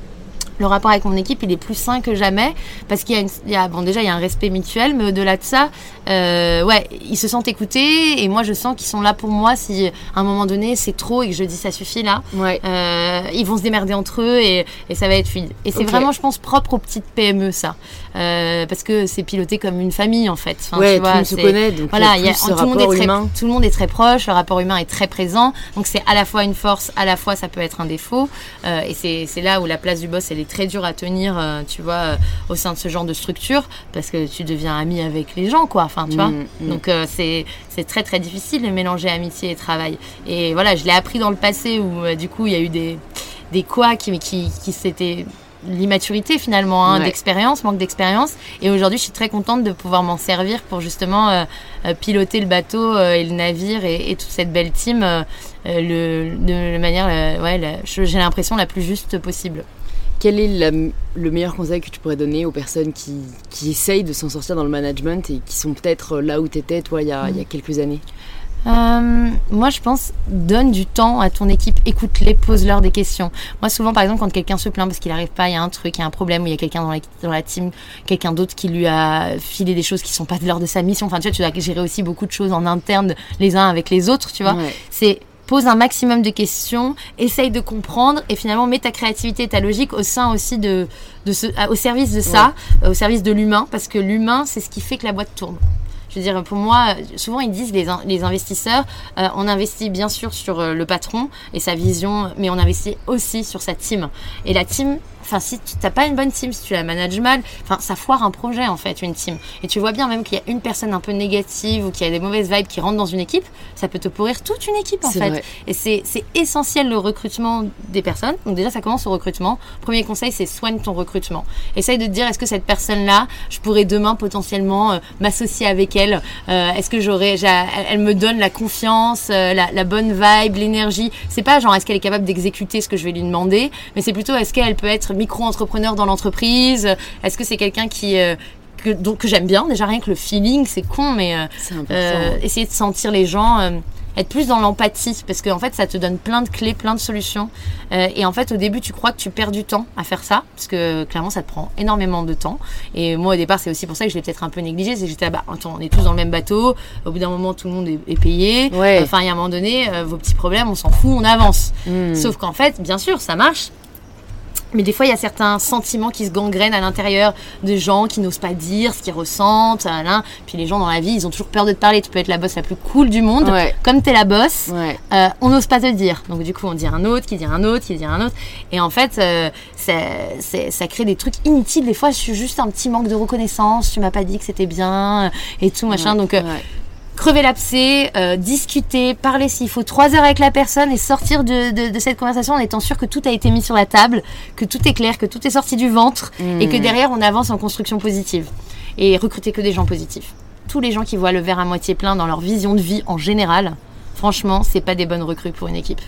le rapport avec mon équipe il est plus sain que jamais. Parce qu'il y a, une, il y a bon déjà il y a un respect mutuel mais au-delà de ça euh, ouais ils se sentent écoutés et moi je sens qu'ils sont là pour moi si à un moment donné c'est trop et que je dis ça suffit là. Ouais. euh, ils vont se démerder entre eux et, et ça va être fluide. Et c'est vraiment je pense propre aux petites PME ça Euh, parce que c'est piloté comme une famille en fait Enfin, ouais, tu tout vois, le monde se connaît, donc voilà, il il y a tout, le monde est très, humain. tout le monde est très proche, le rapport humain est très présent. Donc c'est à la fois une force, à la fois ça peut être un défaut. Euh, et c'est là où la place du boss, elle est très dure à tenir, euh, tu vois, au sein de ce genre de structure, parce que tu deviens ami avec les gens, quoi. Enfin, tu vois. Mm, mm. Donc c'est c'est très très difficile de mélanger amitié et travail. Et voilà, je l'ai appris dans le passé où du coup il y a eu des des couacs mais qui qui s'étaient l'immaturité finalement, hein, Ouais. d'expérience, manque d'expérience. Et aujourd'hui, je suis très contente de pouvoir m'en servir pour justement euh, euh, piloter le bateau euh, et le navire et, et toute cette belle team euh, le, de la manière, ouais, la- j'ai l'impression la plus juste possible. Quel est la- le meilleur conseil que tu pourrais donner aux personnes qui, qui essayent de s'en sortir dans le management et qui sont peut-être là où tu étais, toi, il y a, il y a quelques années? Euh, moi, je pense, donne du temps à ton équipe, écoute-les, pose-leur des questions. Moi, souvent, par exemple, quand quelqu'un se plaint parce qu'il n'arrive pas, il y a un truc, il y a un problème, ou il y a quelqu'un dans la, dans la team, quelqu'un d'autre qui lui a filé des choses qui sont pas de l'ordre de sa mission. Enfin, tu vois, tu dois gérer aussi beaucoup de choses en interne, les uns avec les autres, tu vois. Ouais. C'est pose un maximum de questions, essaye de comprendre et finalement mets ta créativité et ta logique au sein aussi de, de ce, au service de ça, au service de l'humain, parce que l'humain, c'est ce qui fait que la boîte tourne. Dire, pour moi, souvent ils disent les, les investisseurs, euh, on investit bien sûr sur euh, le patron et sa vision, mais on investit aussi sur sa team. Et la team, enfin si tu n'as pas une bonne team, si tu la manages mal, enfin ça foire un projet en fait, une team. Et tu vois bien même qu'il y a une personne un peu négative ou qu'il y a des mauvaises vibes qui rentrent dans une équipe, ça peut te pourrir toute une équipe en fait. vrai. Et c'est essentiel le recrutement des personnes. Donc déjà, ça commence au recrutement. Premier conseil, c'est soigne ton recrutement. Essaye de te dire, est-ce que cette personne-là, je pourrais demain potentiellement euh, m'associer avec elle Euh, Est-ce que j'aurais, elle me donne la confiance, euh, la, la bonne vibe, l'énergie? C'est pas genre, est-ce qu'elle est capable d'exécuter ce que je vais lui demander, mais c'est plutôt, est-ce qu'elle peut être micro-entrepreneur dans l'entreprise Est-ce que c'est quelqu'un qui... euh, que, donc, que j'aime bien, déjà rien que le feeling, c'est con, mais euh, euh, essayer de sentir les gens, être plus dans l'empathie, parce qu'en fait, ça te donne plein de clés, plein de solutions. Euh, et en fait, au début, tu crois que tu perds du temps à faire ça, parce que clairement, ça te prend énormément de temps. Et moi, au départ, c'est aussi pour ça que je l'ai peut-être un peu négligé, c'est que j'étais, ah bah, attends, on est tous dans le même bateau. Au bout d'un moment, tout le monde est, est payé. Ouais. Enfin, il y a un moment donné, euh, vos petits problèmes, on s'en fout, on avance. Hmm. Sauf qu'en fait, bien sûr, ça marche. Mais des fois, il y a certains sentiments qui se gangrènent à l'intérieur de gens qui n'osent pas dire ce qu'ils ressentent. Hein. Puis les gens dans la vie, ils ont toujours peur de te parler. Tu peux être la bosse la plus cool du monde. Comme tu es la bosse, euh, on n'ose pas te dire. Donc du coup, on dit un autre, qui dit un autre, qui dit un autre. Et en fait, euh, ça, crée des trucs inutiles. Des fois, je suis juste un petit manque de reconnaissance. Tu m'as pas dit que c'était bien et tout, machin. Donc crever l'abcès, euh, discuter, parler s'il faut trois heures avec la personne et sortir de, cette conversation en étant sûr que tout a été mis sur la table, que tout est clair, que tout est sorti du ventre et que derrière on avance en construction positive. Et recruter que des gens positifs. Tous les gens qui voient le verre à moitié plein dans leur vision de vie en général, franchement, c'est pas des bonnes recrues pour une équipe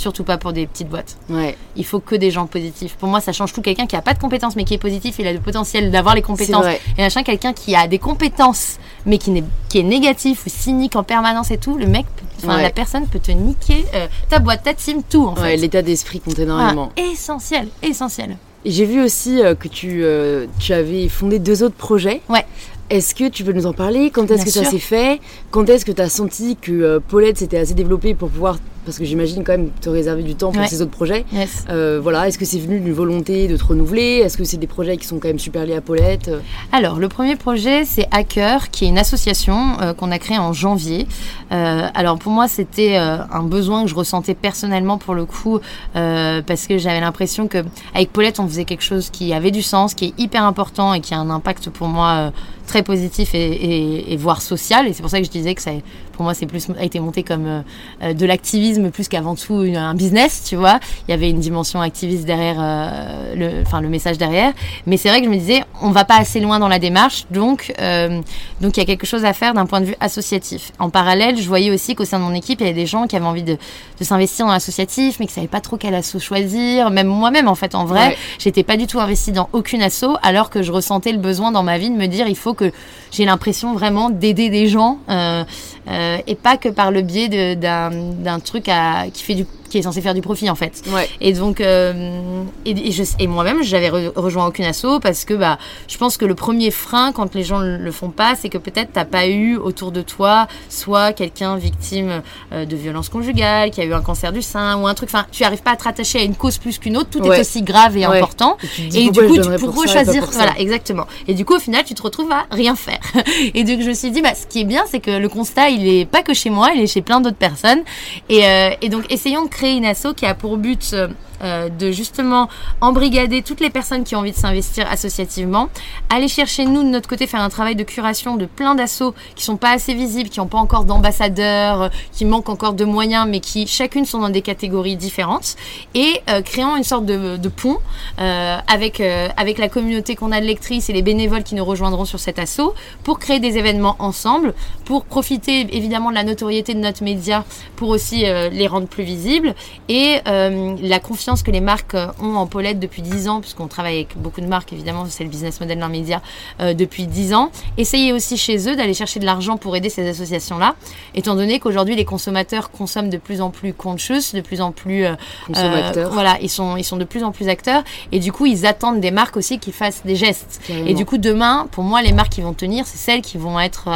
surtout pas pour des petites boîtes. Ouais. Il faut que des gens positifs. Pour moi, ça change tout. Quelqu'un qui a pas de compétences mais qui est positif, il a le potentiel d'avoir les compétences. Et machin, quelqu'un qui a des compétences mais qui, est, qui est négatif ou cynique en permanence et tout, le mec, enfin la personne peut te niquer euh, ta boîte, ta team, tout en fait. L'état d'esprit compte énormément. essentiel, essentiel. J'ai vu aussi euh, que tu, euh, tu avais fondé deux autres projets. Ouais. Est-ce que tu peux nous en parler? Quand est-ce que ça s'est fait? Quand est-ce que tu as senti que Paulette s'était assez développée pour pouvoir parce que j'imagine quand même te réserver du temps pour ces autres projets? Euh, voilà, est-ce que c'est venu d'une volonté de te renouveler? Est-ce que c'est des projets qui sont quand même super liés à Paulette? Alors, le premier projet, c'est Hacker, qui est une association euh, qu'on a créée en janvier. Euh, alors, pour moi, c'était un besoin que je ressentais personnellement pour le coup, parce que j'avais l'impression que avec Paulette, on faisait quelque chose qui avait du sens, qui est hyper important et qui a un impact pour moi très positif et, voire social. Et c'est pour ça que je disais que ça, pour moi, c'est plus a été monté comme de l'activisme plus qu'avant tout un business, tu vois. Il y avait une dimension activiste derrière, euh, le, enfin le message derrière. Mais c'est vrai que je me disais, on va pas assez loin dans la démarche, donc euh, donc il y a quelque chose à faire d'un point de vue associatif. En parallèle, je voyais aussi qu'au sein de mon équipe, il y avait des gens qui avaient envie de, de s'investir dans l'associatif, mais qui savaient pas trop quel asso choisir. Même moi-même, en fait, en vrai, j'étais pas du tout investie dans aucune asso, alors que je ressentais le besoin dans ma vie de me dire, il faut que j'ai l'impression vraiment d'aider des gens euh, euh, et pas que par le biais d'un truc qui fait du qui est censé faire du profit en fait. Et donc, euh, et, et, moi-même, j'avais rejoint aucune asso parce que bah, je pense que le premier frein quand les gens le font pas, c'est que peut-être t'as pas eu autour de toi soit quelqu'un victime euh, de violence conjugale, qui a eu un cancer du sein ou un truc. Enfin, tu arrives pas à te rattacher à une cause plus qu'une autre. Tout est aussi grave et important. Et, du coup, tu pourrais choisir. Voilà, exactement. Et du coup, au final, tu te retrouves à rien faire. [LAUGHS] et donc, je me suis dit, bah, ce qui est bien, c'est que le constat, il est pas que chez moi, il est chez plein d'autres personnes. Et, euh, et donc, essayons de créer une asso qui a pour but euh, de justement embrigader toutes les personnes qui ont envie de s'investir associativement, aller chercher nous de notre côté faire un travail de curation de plein d'assauts qui sont pas assez visibles, qui n'ont pas encore d'ambassadeurs, euh, qui manquent encore de moyens, mais qui chacune sont dans des catégories différentes, et euh, créant une sorte de, pont avec avec la communauté qu'on a de lectrices et les bénévoles qui nous rejoindront sur cet assaut pour créer des événements ensemble, pour profiter évidemment de la notoriété de notre média pour aussi les rendre plus visibles. Et la confiance que les marques euh, ont en Paulette depuis 10 ans, puisqu'on travaille avec beaucoup de marques, évidemment, c'est le business model d'un média euh, depuis 10 ans. Essayez aussi chez eux d'aller chercher de l'argent pour aider ces associations-là, étant donné qu'aujourd'hui les consommateurs consomment de plus en plus conscious, de plus en plus euh, consommateurs. voilà, ils sont ils sont de plus en plus acteurs et du coup ils attendent des marques aussi qui fassent des gestes. Et du coup demain, pour moi, les marques qui vont tenir, c'est celles qui vont être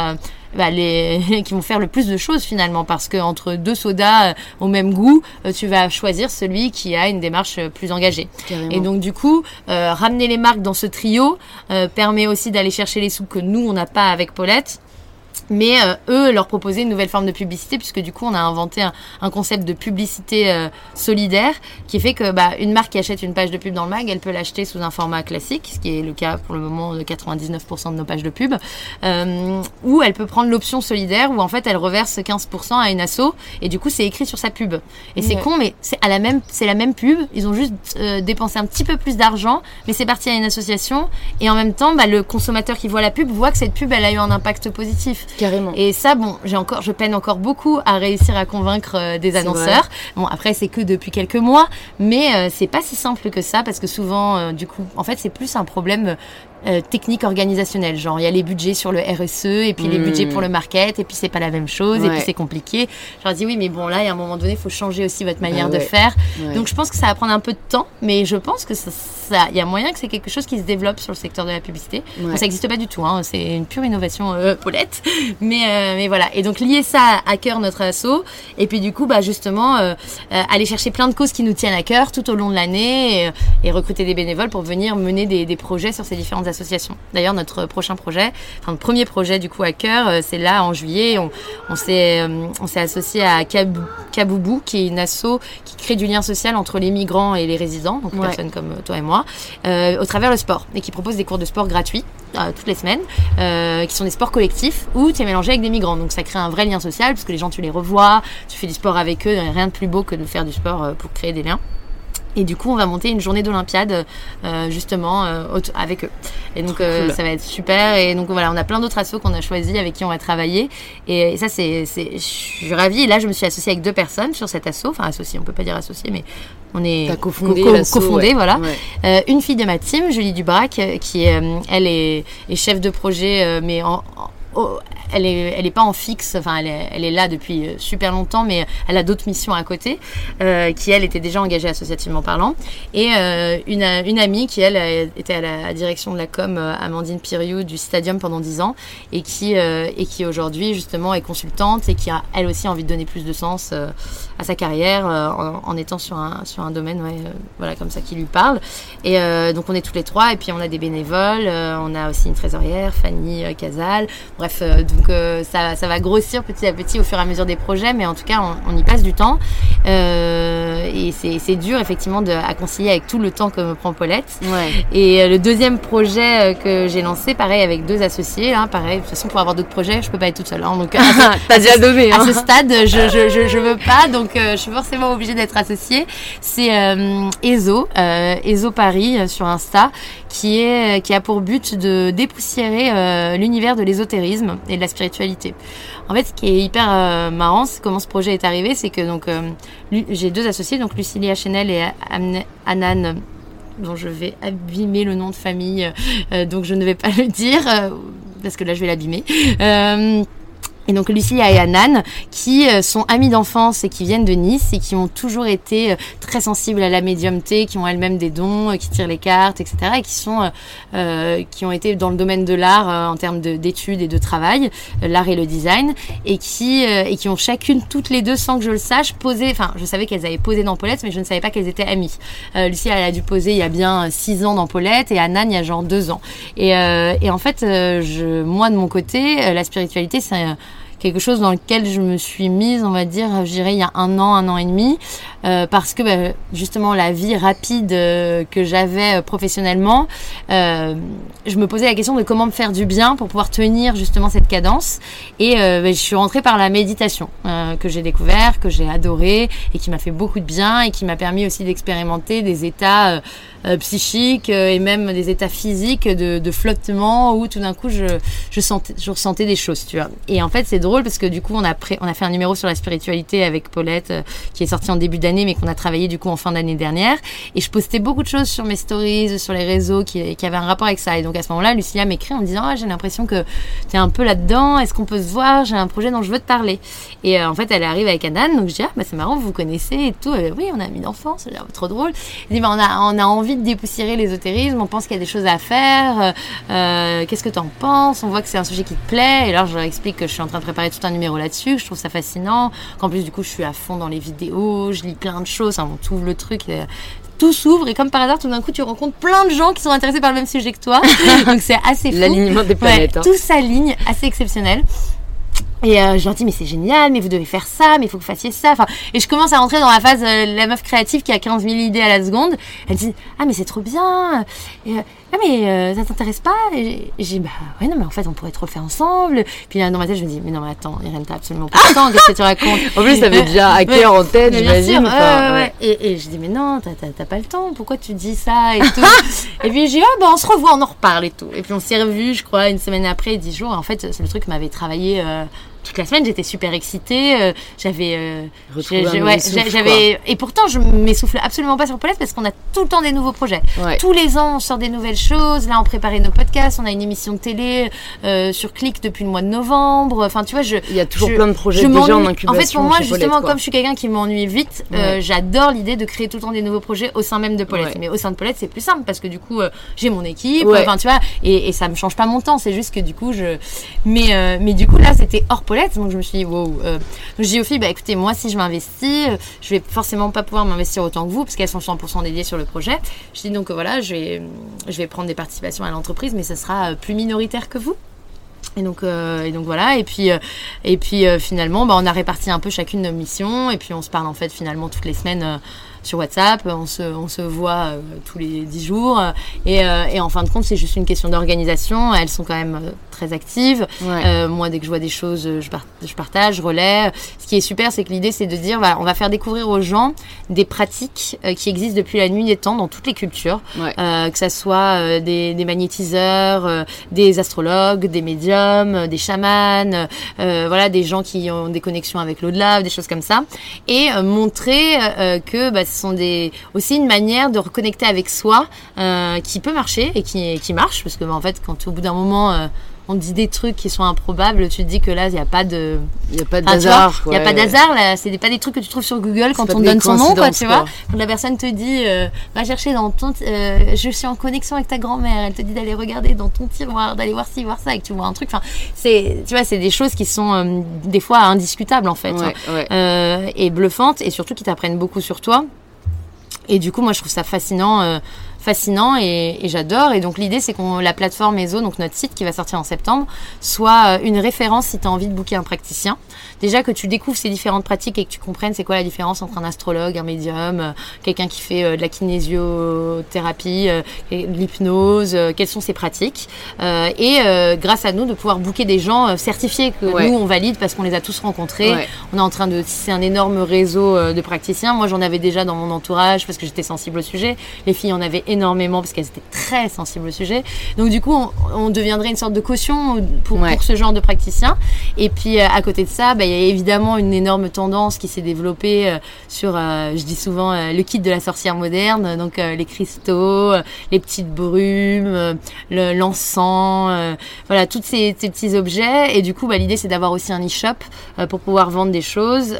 bah, les, [LAUGHS] qui vont faire le plus de choses finalement parce que entre deux sodas euh, au même goût, euh, tu vas choisir celui qui a une démarche euh, plus engagée. Et donc du coup, ramener les marques dans ce trio permet aussi d'aller chercher les sous que nous on n'a pas avec Paulette mais euh, eux leur proposer une nouvelle forme de publicité puisque du coup on a inventé un, concept de publicité euh, solidaire qui fait que bah, une marque qui achète une page de pub dans le mag elle peut l'acheter sous un format classique ce qui est le cas pour le moment de 99% de nos pages de pub euh, ou elle peut prendre l'option solidaire où en fait elle reverse 15% à une asso et du coup c'est écrit sur sa pub. Et c'est con mais c'est à la même c'est la même pub. Ils ont juste dépensé un petit peu plus d'argent mais c'est parti à une association. Et en même temps bah, le consommateur qui voit la pub voit que cette pub elle a eu un impact positif Carrément. Et ça, bon, j'ai encore, je peine encore beaucoup à réussir à convaincre euh, des annonceurs. Bon, après, c'est que depuis quelques mois, mais euh, c'est pas si simple que ça parce que souvent, euh, du coup, en fait, c'est plus un problème euh, techniques organisationnelles. Genre, il y a les budgets sur le RSE et puis les Mm. budgets pour le market et puis c'est pas la même chose et puis c'est compliqué. Je leur dis oui, mais bon, là, il y a un moment donné, il faut changer aussi votre manière Bah de ouais. faire. Ouais. Donc, je pense que ça va prendre un peu de temps, mais je pense que ça, il y a moyen que c'est quelque chose qui se développe sur le secteur de la publicité. Bon, ça n'existe pas du tout, hein, c'est une pure innovation euh, Paulette. [LAUGHS] Mais, euh, mais voilà. Et donc lier ça à cœur notre asso. Et puis du coup, bah, justement, euh, euh, aller chercher plein de causes qui nous tiennent à cœur tout au long de l'année et, et recruter des bénévoles pour venir mener des, des projets sur ces différentes associations. D'ailleurs, notre prochain projet, enfin le premier projet du coup à cœur, euh, c'est là en juillet. On, on s'est euh, on s'est associé à Kabou- Kaboubou, qui est une asso qui crée du lien social entre les migrants et les résidents, donc Ouais. personnes comme toi et moi, euh, au travers le sport et qui propose des cours de sport gratuits euh, toutes les semaines, euh, qui sont des sports collectifs où tu es mélangé avec des migrants. Donc ça crée un vrai lien social parce que les gens tu les revois, tu fais du sport avec eux, rien de plus beau que de faire du sport euh, pour créer des liens. Et du coup, on va monter une journée d'Olympiade euh, justement euh, avec eux. Et donc, euh, cool. ça va être super. Et donc voilà, on a plein d'autres assos qu'on a choisis avec qui on va travailler. Et, et ça, c'est, c'est, je suis ravie. Et là, je me suis associée avec deux personnes sur cet asso. Enfin, associée, on peut pas dire associée, mais on est cofondé co- ouais. voilà. Ouais. Euh, une fille de ma team, Julie Dubrac, euh, qui est, euh, elle est, est chef de projet, mais en, en- oh, elle est, elle est pas en fixe. Enfin, elle est, là depuis euh, super longtemps, mais elle a d'autres missions à côté, euh, qui elle était déjà engagée associativement parlant. Et euh, une, amie qui elle euh, était à la direction de la com, euh, Amandine Piriou du Stadium pendant 10 ans, et qui, euh, et qui aujourd'hui justement est consultante et qui a elle aussi envie de donner plus de sens euh, à sa carrière euh, en, en étant sur un, sur un domaine, ouais, euh, voilà comme ça qui lui parle. Et euh, donc on est toutes les trois et puis on a des bénévoles, on a aussi une trésorière, Fanny Casal. Bref, donc ça, ça va grossir petit à petit au fur et à mesure des projets, mais en tout cas on, on y passe du temps. Et c'est dur effectivement de, à concilier avec tout le temps que me prend Paulette. Ouais. Et le deuxième projet que j'ai lancé, pareil avec deux associés, hein, pareil. De toute façon pour avoir d'autres projets, je peux pas être toute seule. hein, donc [LAUGHS] T'as déjà donné, à hein. ce stade, je, je, je, je veux pas, donc euh, je suis forcément obligée d'être associée. C'est euh, Ezo, euh, Ezo Paris euh, sur Insta, qui est qui a pour but de dépoussiérer l'univers de l'ésotérisme et de la spiritualité. En fait, ce qui est hyper marrant, c'est comment ce projet est arrivé, c'est que donc j'ai deux associés, donc Lucilia Chenel et Anan dont je vais abîmer le nom de famille, donc je ne vais pas le dire parce que là je vais l'abîmer. Et donc Lucia et Anan, qui euh, sont amies d'enfance et qui viennent de Nice et qui ont toujours été euh, très sensibles à la médiumté, qui ont elles-mêmes des dons, euh, qui tirent les cartes, etc. Et qui sont, euh, qui ont été dans le domaine de l'art en termes de- d'études et de travail, l'art et le design, et qui et qui ont chacune toutes les deux, sans que je le sache, posé. Enfin, je savais qu'elles avaient posé dans Paulette, mais je ne savais pas qu'elles étaient amies. Euh, Lucia, elle a dû poser il y a bien six ans dans Paulette, et Anan il y a genre deux ans. Et, euh, et en fait, je, moi de mon côté, la spiritualité, c'est quelque chose dans lequel je me suis mise, on va dire, je dirais il y a un an, un an et demi, euh, parce que bah, justement la vie rapide euh, que j'avais euh, professionnellement, je me posais la question de comment me faire du bien pour pouvoir tenir justement cette cadence. Et bah, je suis rentrée par la méditation que j'ai découvert, que j'ai adoré et qui m'a fait beaucoup de bien et qui m'a permis aussi d'expérimenter des états psychiques euh, et même des états physiques de, flottement où tout d'un coup je, je sentais, je ressentais des choses, tu vois. Et en fait c'est drôle parce que du coup on a pré- on a fait un numéro sur la spiritualité avec Paulette euh, qui est sorti en début d'année mais qu'on a travaillé du coup en fin d'année dernière et je postais beaucoup de choses sur mes stories, sur les réseaux qui, qui avaient un rapport avec ça. Et donc à ce moment-là, Lucilia m'écrit en me disant ah, j'ai l'impression que tu es un peu là-dedans, est-ce qu'on peut se voir? J'ai un projet dont je veux te parler. Et euh, en fait, elle arrive avec Anan, donc je dis ah bah c'est marrant, vous vous connaissez et tout. Oui, on a mis d'enfance, trop drôle. Elle dit bah, on a on a envie de dépoussiérer l'ésotérisme, on pense qu'il y a des choses à faire. euh, euh, Qu'est-ce que tu en penses On voit que c'est un sujet qui te plaît. Et alors je leur explique que je suis en train de préparer tout un numéro là-dessus, que je trouve ça fascinant, qu'en plus du coup je suis à fond dans les vidéos, je lis plein de choses, on t'ouvre le truc. euh, tout s'ouvre et comme par hasard tout d'un coup tu rencontres plein de gens qui sont intéressés par le même sujet que toi [LAUGHS] donc c'est assez fou L'alignement des Ouais, planètes. hein. tout s'aligne, assez exceptionnel. Et euh, je leur dis mais c'est génial, mais vous devez faire ça, mais il faut que vous fassiez ça. Enfin, et je commence à rentrer dans la phase euh, la meuf créative qui a 15 000 idées à la seconde. Elle dit ah mais c'est trop bien. Et, euh, ah mais ça t'intéresse pas? Et j'ai bah ouais non mais en fait on pourrait trop faire ensemble. Puis là dans ma tête je me dis mais non mais attends Irène t'as absolument pas le temps. Qu'est-ce que tu racontes? En plus, ça fait déjà à cœur en tête, j'imagine. Enfin, ouais. Et, et je dis, mais non, t'as- pas le temps, pourquoi tu dis ça et tout? et puis j'ai dit, ah bah on se revoit, on en reparle et tout. Et puis on s'est revus, je crois, une semaine après, dix jours. En fait, c'est le truc m'avait travaillé toute la semaine, j'étais super excitée. euh, j'avais, euh, ouais, et pourtant, je m'essouffle absolument pas sur Paulette parce qu'on a tout le temps des nouveaux projets. Ouais. Tous les ans, on sort des nouvelles choses. Là, on préparait nos podcasts. On a une émission de télé euh, sur Click depuis le mois de novembre. Enfin, tu vois, je, Il y a toujours je- plein de projets je déjà en incubation. En fait, pour moi, justement, Paulette, comme je suis quelqu'un qui m'ennuie vite, euh, Ouais. j'adore l'idée de créer tout le temps des nouveaux projets au sein même de Paulette. Mais au sein de Paulette, c'est plus simple parce que du coup, euh, j'ai mon équipe. Enfin, tu vois, et, et ça me change pas mon temps. C'est juste que du coup, je. Mais, mais du coup, là, c'était hors Paulette. Donc, je me suis dit, wow. euh, j'ai dit aux filles, bah écoutez, moi, si je m'investis, je vais forcément pas pouvoir m'investir autant que vous parce qu'elles sont 100% dédiées sur le projet. Je dis donc, euh, voilà, je vais, je prendre des participations à l'entreprise, mais ça sera euh, plus minoritaire que vous. Et donc, euh, voilà. Et puis, et puis finalement, bah, on a réparti un peu chacune nos missions. Et puis on se parle en fait finalement toutes les semaines sur WhatsApp. On se, voit tous les 10 jours. Et, et en fin de compte, c'est juste une question d'organisation. Elles sont quand même très actives. Ouais. Euh, moi, dès que je vois des choses, je, par- je partage, je relais. Ce qui est super, c'est que l'idée, c'est de dire, voilà, on va faire découvrir aux gens des pratiques euh, qui existent depuis la nuit des temps dans toutes les cultures. Ouais. Euh, que ça soit des, des magnétiseurs, des astrologues, des médiums, des chamans, voilà, des gens qui ont des connexions avec l'au-delà, des choses comme ça, et montrer que bah, ce sont des aussi une manière de reconnecter avec soi qui peut marcher et qui, qui marche parce que bah, en fait, quand au bout d'un moment euh, on te dit des trucs qui sont improbables, tu te dis que là, il n'y a pas de, Il n'y a pas d'hasard. il n'y a pas d'hasard, là. Des- pas des trucs que tu trouves sur Google quand on donne son nom, quoi, tu vois. Quand la personne te dit, euh, va chercher dans ton, euh, je suis en connexion avec ta grand-mère, elle te dit d'aller regarder dans ton tiroir, d'aller voir ci, voir ça, et que tu vois un truc. Enfin, c'est, tu vois, c'est des choses qui sont euh, des fois indiscutables, en fait. hein. Ouais. Euh, et bluffantes, et surtout qui t'apprennent beaucoup sur toi. Et du coup, moi, je trouve ça fascinant, fascinant et, j'adore. Et donc, l'idée, c'est qu'on la plateforme ESO, donc notre site qui va sortir en septembre, soit euh, une référence si tu as envie de booker un praticien. Déjà que tu découvres ces différentes pratiques et que tu comprennes c'est quoi la différence entre un astrologue, un médium, euh, quelqu'un qui fait euh, de la kinésiothérapie, euh, de l'hypnose, quelles sont ces pratiques. Et grâce à nous, de pouvoir booker des gens certifiés que Ouais. nous, on valide parce qu'on les a tous rencontrés. Ouais. On est en train de tisser un énorme réseau de praticiens. Moi, j'en avais déjà dans mon entourage parce que j'étais sensible au sujet. Les filles en avaient énormément parce qu'elles étaient très sensibles au sujet. Donc, du coup, on, on deviendrait une sorte de caution pour, Ouais. pour ce genre de praticiens. Et puis, à côté de ça, bah, il y a évidemment une énorme tendance qui s'est développée euh, sur, euh, je dis souvent, euh, le kit de la sorcière moderne. Donc, les cristaux, les petites brumes, le- l'encens, voilà, tous ces, petits objets. Et du coup, bah, l'idée, c'est d'avoir aussi un e-shop pour pouvoir vendre des choses.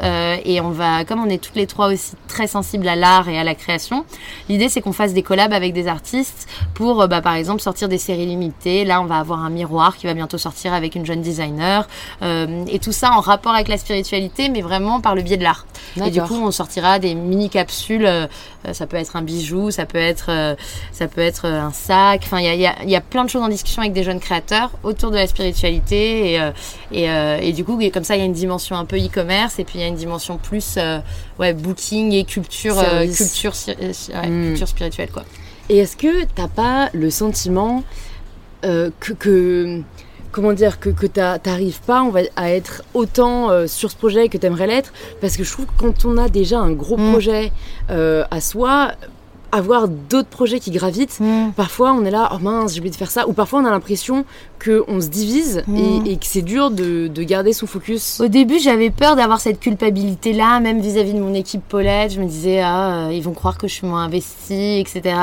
Et on va, comme on est toutes les trois aussi très sensibles à l'art et à la création, l'idée, c'est qu'on fasse des collabs avec des artistes pour, bah, par exemple, sortir des séries limitées. Là, on va avoir un miroir qui va bientôt sortir avec une jeune designer. Et tout ça en rapport avec la spiritualité, mais vraiment par le biais de l'art. Et du coup, on sortira des mini capsules. euh, ça peut être un bijou, ça peut être, euh, ça peut être euh, un sac. Enfin, il y a, y, a, y a plein de choses en discussion avec des jeunes créateurs autour de la spiritualité. Et, et, et du coup, et comme ça, il y a une dimension un peu e-commerce et puis il y a une dimension plus ouais, booking et culture, culture, si- euh, si- ouais, Mm. culture spirituelle, quoi. Et est-ce que t'as pas le sentiment que, que- comment dire que, que t'a- t'arrives pas on va, à être autant euh, sur ce projet que t'aimerais l'être Parce que je trouve que quand on a déjà un gros Mm. projet euh, à soi, avoir d'autres projets qui gravitent, parfois on est là, oh mince, j'ai oublié de faire ça, ou parfois on a l'impression qu'on se divise Mm. et, et que c'est dur de, de garder son focus. Au début, j'avais peur d'avoir cette culpabilité-là, même vis-à-vis de mon équipe Paulette. Je me disais, ah, euh, ils vont croire que je suis moins investie, etc.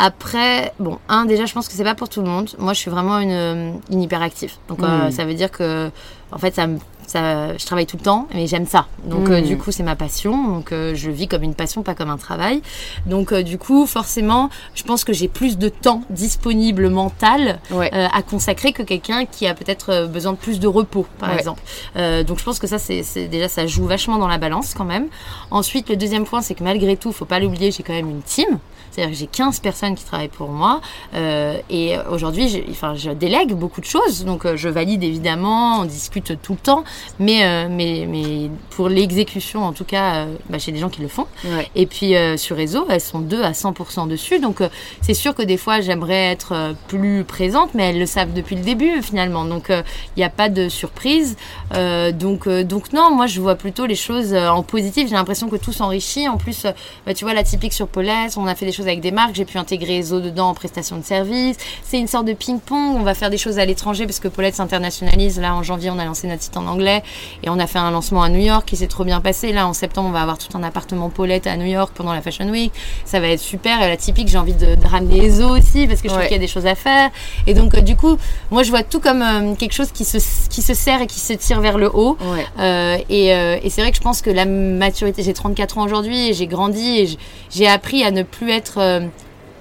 Après, bon, un, déjà, je pense que c'est pas pour tout le monde. Moi, je suis vraiment une, euh, une hyperactive. Donc, euh, Mm. ça veut dire que, en fait, ça me. Ça, je travaille tout le temps, mais j'aime ça. Donc, euh, du coup, c'est ma passion. Donc, euh, je vis comme une passion, pas comme un travail. Donc, euh, du coup, forcément, je pense que j'ai plus de temps disponible mental Ouais. euh, à consacrer que quelqu'un qui a peut-être euh, besoin de plus de repos, par Ouais. exemple. Euh, donc je pense que ça, c'est c'est- déjà, ça joue vachement dans la balance quand même. Ensuite, le deuxième point, c'est que malgré tout, faut pas l'oublier, j'ai quand même une team. C'est-à-dire que j'ai 15 personnes qui travaillent pour moi. Euh, et aujourd'hui, enfin, je délègue beaucoup de choses. Donc euh, je valide évidemment, on discute tout le temps. Mais, euh, mais, mais pour l'exécution, en tout cas, bah, j'ai des gens qui le font. Ouais. Et puis sur réseau, elles sont deux à 100% dessus. Donc c'est sûr que des fois j'aimerais être plus présente, mais elles le savent depuis le début finalement. Donc il n'y a pas de surprise. Donc, donc non, moi je vois plutôt les choses en positif. J'ai l'impression que tout s'enrichit. En plus, bah, tu vois la typique sur Paulette, on a fait des choses avec des marques. J'ai pu intégrer réseau dedans en prestation de service. C'est une sorte de ping-pong. On va faire des choses à l'étranger parce que Paulette s'internationalise. Là en janvier, on a lancé notre site en anglais. Et on a fait un lancement à New York qui s'est trop bien passé. Là, en septembre, on va avoir tout un appartement Paulette à New York pendant la Fashion Week. Ça va être super. Et la typique, j'ai envie de, de ramener les os aussi parce que je trouve qu'il y a des choses à faire. Et donc, euh, du coup, moi, je vois tout comme euh, quelque chose qui se, qui se serre et qui se tire vers le haut. Euh, et, et c'est vrai que je pense que la maturité, j'ai 34 ans aujourd'hui et j'ai grandi et j'ai appris à ne plus être euh,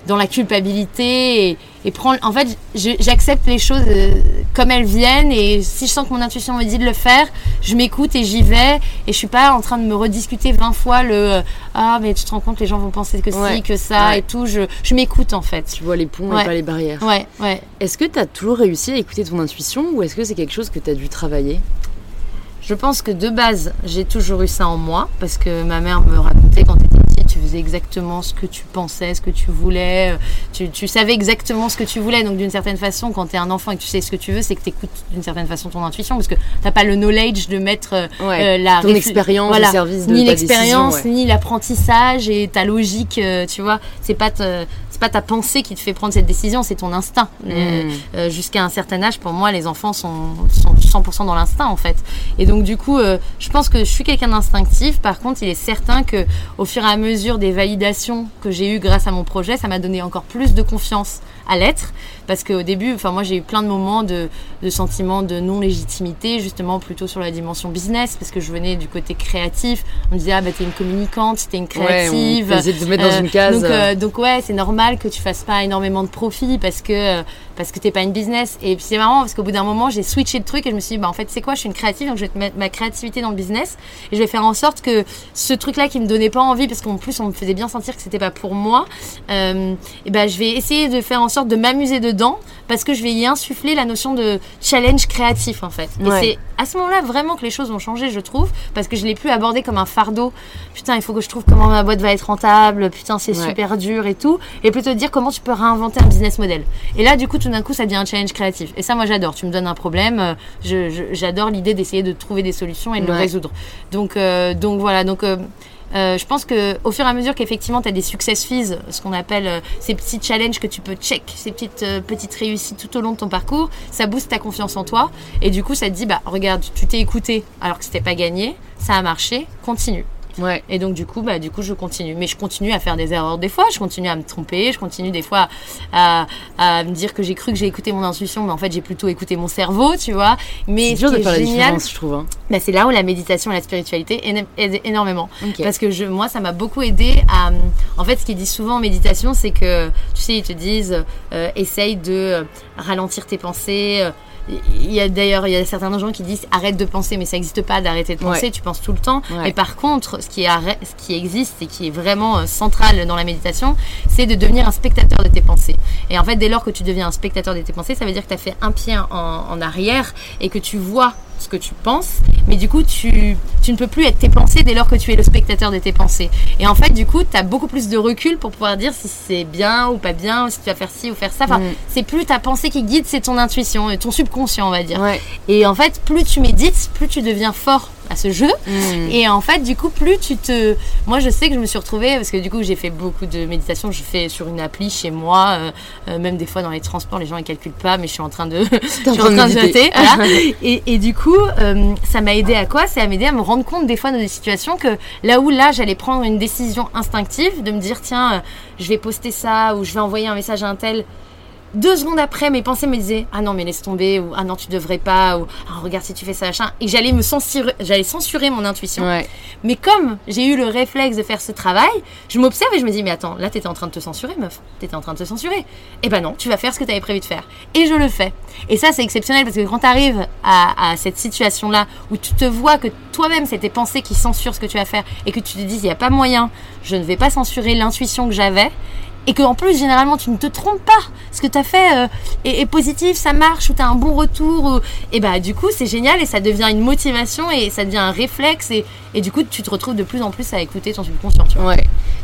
dans la culpabilité et, et prendre. En fait, j'accepte les choses euh, comme elles viennent et si je sens que mon intuition me dit de le faire, je m'écoute et j'y vais et je suis pas en train de me rediscuter 20 fois le euh, ah mais tu te rends compte les gens vont penser que Ouais. si que ça Ouais. et tout. Je, je m'écoute en fait. Tu vois les ponts Ouais. et pas les barrières. Ouais, ouais. Est-ce que tu as toujours réussi à écouter ton intuition ou est-ce que c'est quelque chose que tu as dû travailler? Je pense que de base, j'ai toujours eu ça en moi parce que ma mère me racontait quand faisais exactement ce que tu pensais, ce que tu voulais, euh, tu, tu savais exactement ce que tu voulais. Donc d'une certaine façon, quand tu es un enfant et que tu sais ce que tu veux, c'est que tu écoutes d'une certaine façon ton intuition parce que tu pas le knowledge de mettre euh, Ouais. euh, la Ton expérience voilà. au service de ni l'expérience, ouais. ni l'apprentissage et ta logique, tu vois, c'est pas te- c'est pas ta pensée qui te fait prendre cette décision, c'est ton instinct. Mm. euh, jusqu'à un certain âge, pour moi, les enfants sont, sont 100% dans l'instinct en fait. Et donc du coup, euh, je pense que je suis quelqu'un d'instinctif. Par contre, il est certain que au fur et à mesure des validations que j'ai eues grâce à mon projet, ça m'a donné encore plus de confiance à l'être. Parce qu'au début, enfin moi j'ai eu plein de moments de, de sentiments de non légitimité, justement plutôt sur la dimension business, parce que je venais du côté créatif. On me disait ah bah t'es une communicante, t'es une créative. Ouais, on de te mettre dans Euh, une case. Donc, euh, donc ouais, c'est normal que tu fasses pas énormément de profit parce que parce que t'es pas une business. Et puis c'est marrant parce qu'au bout d'un moment, j'ai switché le truc et je me suis dit bah en fait c'est quoi, je suis une créative donc je vais te mettre ma créativité dans le business et je vais faire en sorte que ce truc-là qui me donnait pas envie parce qu'en plus on me faisait bien sentir que c'était pas pour moi, euh, et ben je vais essayer de faire en sorte de m'amuser dedans parce que je vais y insuffler la notion de challenge créatif en fait. Ouais. Et c'est à ce moment-là vraiment que les choses vont changer, je trouve, parce que je l'ai plus abordé comme un fardeau. Putain, il faut que je trouve comment ma boîte va être rentable. Putain, c'est Ouais. super dur et tout. Et plutôt dire comment tu peux réinventer un business model. Et là, du coup, tout d'un coup, ça devient un challenge créatif. Et ça, moi, j'adore. Tu me donnes un problème, j'adore l'idée d'essayer de trouver des solutions et de le résoudre. Donc, euh, donc voilà. Donc euh, euh, je pense que au fur et à mesure qu'effectivement tu as des success fees, ce qu'on appelle euh, ces petits challenges que tu peux check, ces petites euh, petites réussites tout au long de ton parcours, ça booste ta confiance en toi et du coup ça te dit bah regarde, tu t'es écouté alors que c'était pas gagné, ça a marché, continue. Ouais. Et donc du coup, bah du coup, je continue. Mais je continue à faire des erreurs des fois. Je continue à me tromper. Je continue des fois à, à me dire que j'ai cru que j'ai écouté mon intuition, mais en fait j'ai plutôt écouté mon cerveau, tu vois. Mais C'est ce dur de faire la génial, différence, je trouve. hein. bah, c'est là où la méditation et la spiritualité aident- énormément. Parce que je, moi, ça m'a beaucoup aidé à. En fait, ce qu'ils disent souvent en méditation, c'est que, tu sais, ils te disent, euh, essaye de euh, ralentir tes pensées. Il y a d'ailleurs, il y a certains gens qui disent arrête de penser, mais ça n'existe pas d'arrêter de penser, Ouais. tu penses tout le temps. Ouais. Mais par contre, ce qui, est ce qui existe et qui est vraiment euh, central dans la méditation, c'est de devenir un spectateur de tes pensées. Et en fait, dès lors que tu deviens un spectateur de tes pensées, ça veut dire que tu as fait un pied en, en arrière et que tu vois ce que tu penses, mais du coup, tu, tu ne peux plus être tes pensées dès lors que tu es le spectateur de tes pensées. Et en fait, du coup, tu as beaucoup plus de recul pour pouvoir dire si c'est bien ou pas bien, ou si tu vas faire ci ou faire ça. Enfin, Mm. c'est plus ta pensée qui guide, c'est ton intuition, et ton subconscient, on va dire. Ouais. Et en fait, plus tu médites, plus tu deviens fort à ce jeu. Mm. Et en fait, du coup, plus tu te. Moi, je sais que je me suis retrouvée, parce que du coup, j'ai fait beaucoup de méditation. Je fais sur une appli chez moi, euh, euh, même des fois dans les transports, les gens ils calculent pas, mais je suis en train de. [LAUGHS] je suis en train de voilà. [LAUGHS] et, et du coup, euh, ça m'a aidé à quoi? C'est à m'aider à me rendre compte des fois dans des situations que là où là, j'allais prendre une décision instinctive, de me dire, tiens, euh, je vais poster ça, ou je vais envoyer un message à un tel. Deux secondes après, mes pensées me disaient Ah non, mais laisse tomber, ou Ah non, tu devrais pas, ou Ah, regarde si tu fais ça, machin. Et j'allais me censurer, j'allais censurer mon intuition. Ouais. Mais comme j'ai eu le réflexe de faire ce travail, je m'observe et je me dis, mais attends, là, t'étais en train de te censurer, meuf. T'étais en train de te censurer. Eh ben non, tu vas faire ce que t'avais prévu de faire. Et je le fais. Et ça, c'est exceptionnel parce que quand t'arrives à, à cette situation-là où tu te vois que toi-même, c'est tes pensées qui censurent ce que tu vas faire et que tu te dis, il n'y a pas moyen, je ne vais pas censurer l'intuition que j'avais. Et que en plus, généralement, tu ne te trompes pas. Ce que tu as fait euh, est, positif, ça marche, ou tu as un bon retour. Ou... Et bah, du coup, c'est génial et ça devient une motivation et ça devient un réflexe. Et, et du coup, tu te retrouves de plus en plus à écouter ton subconscient. Tu vois.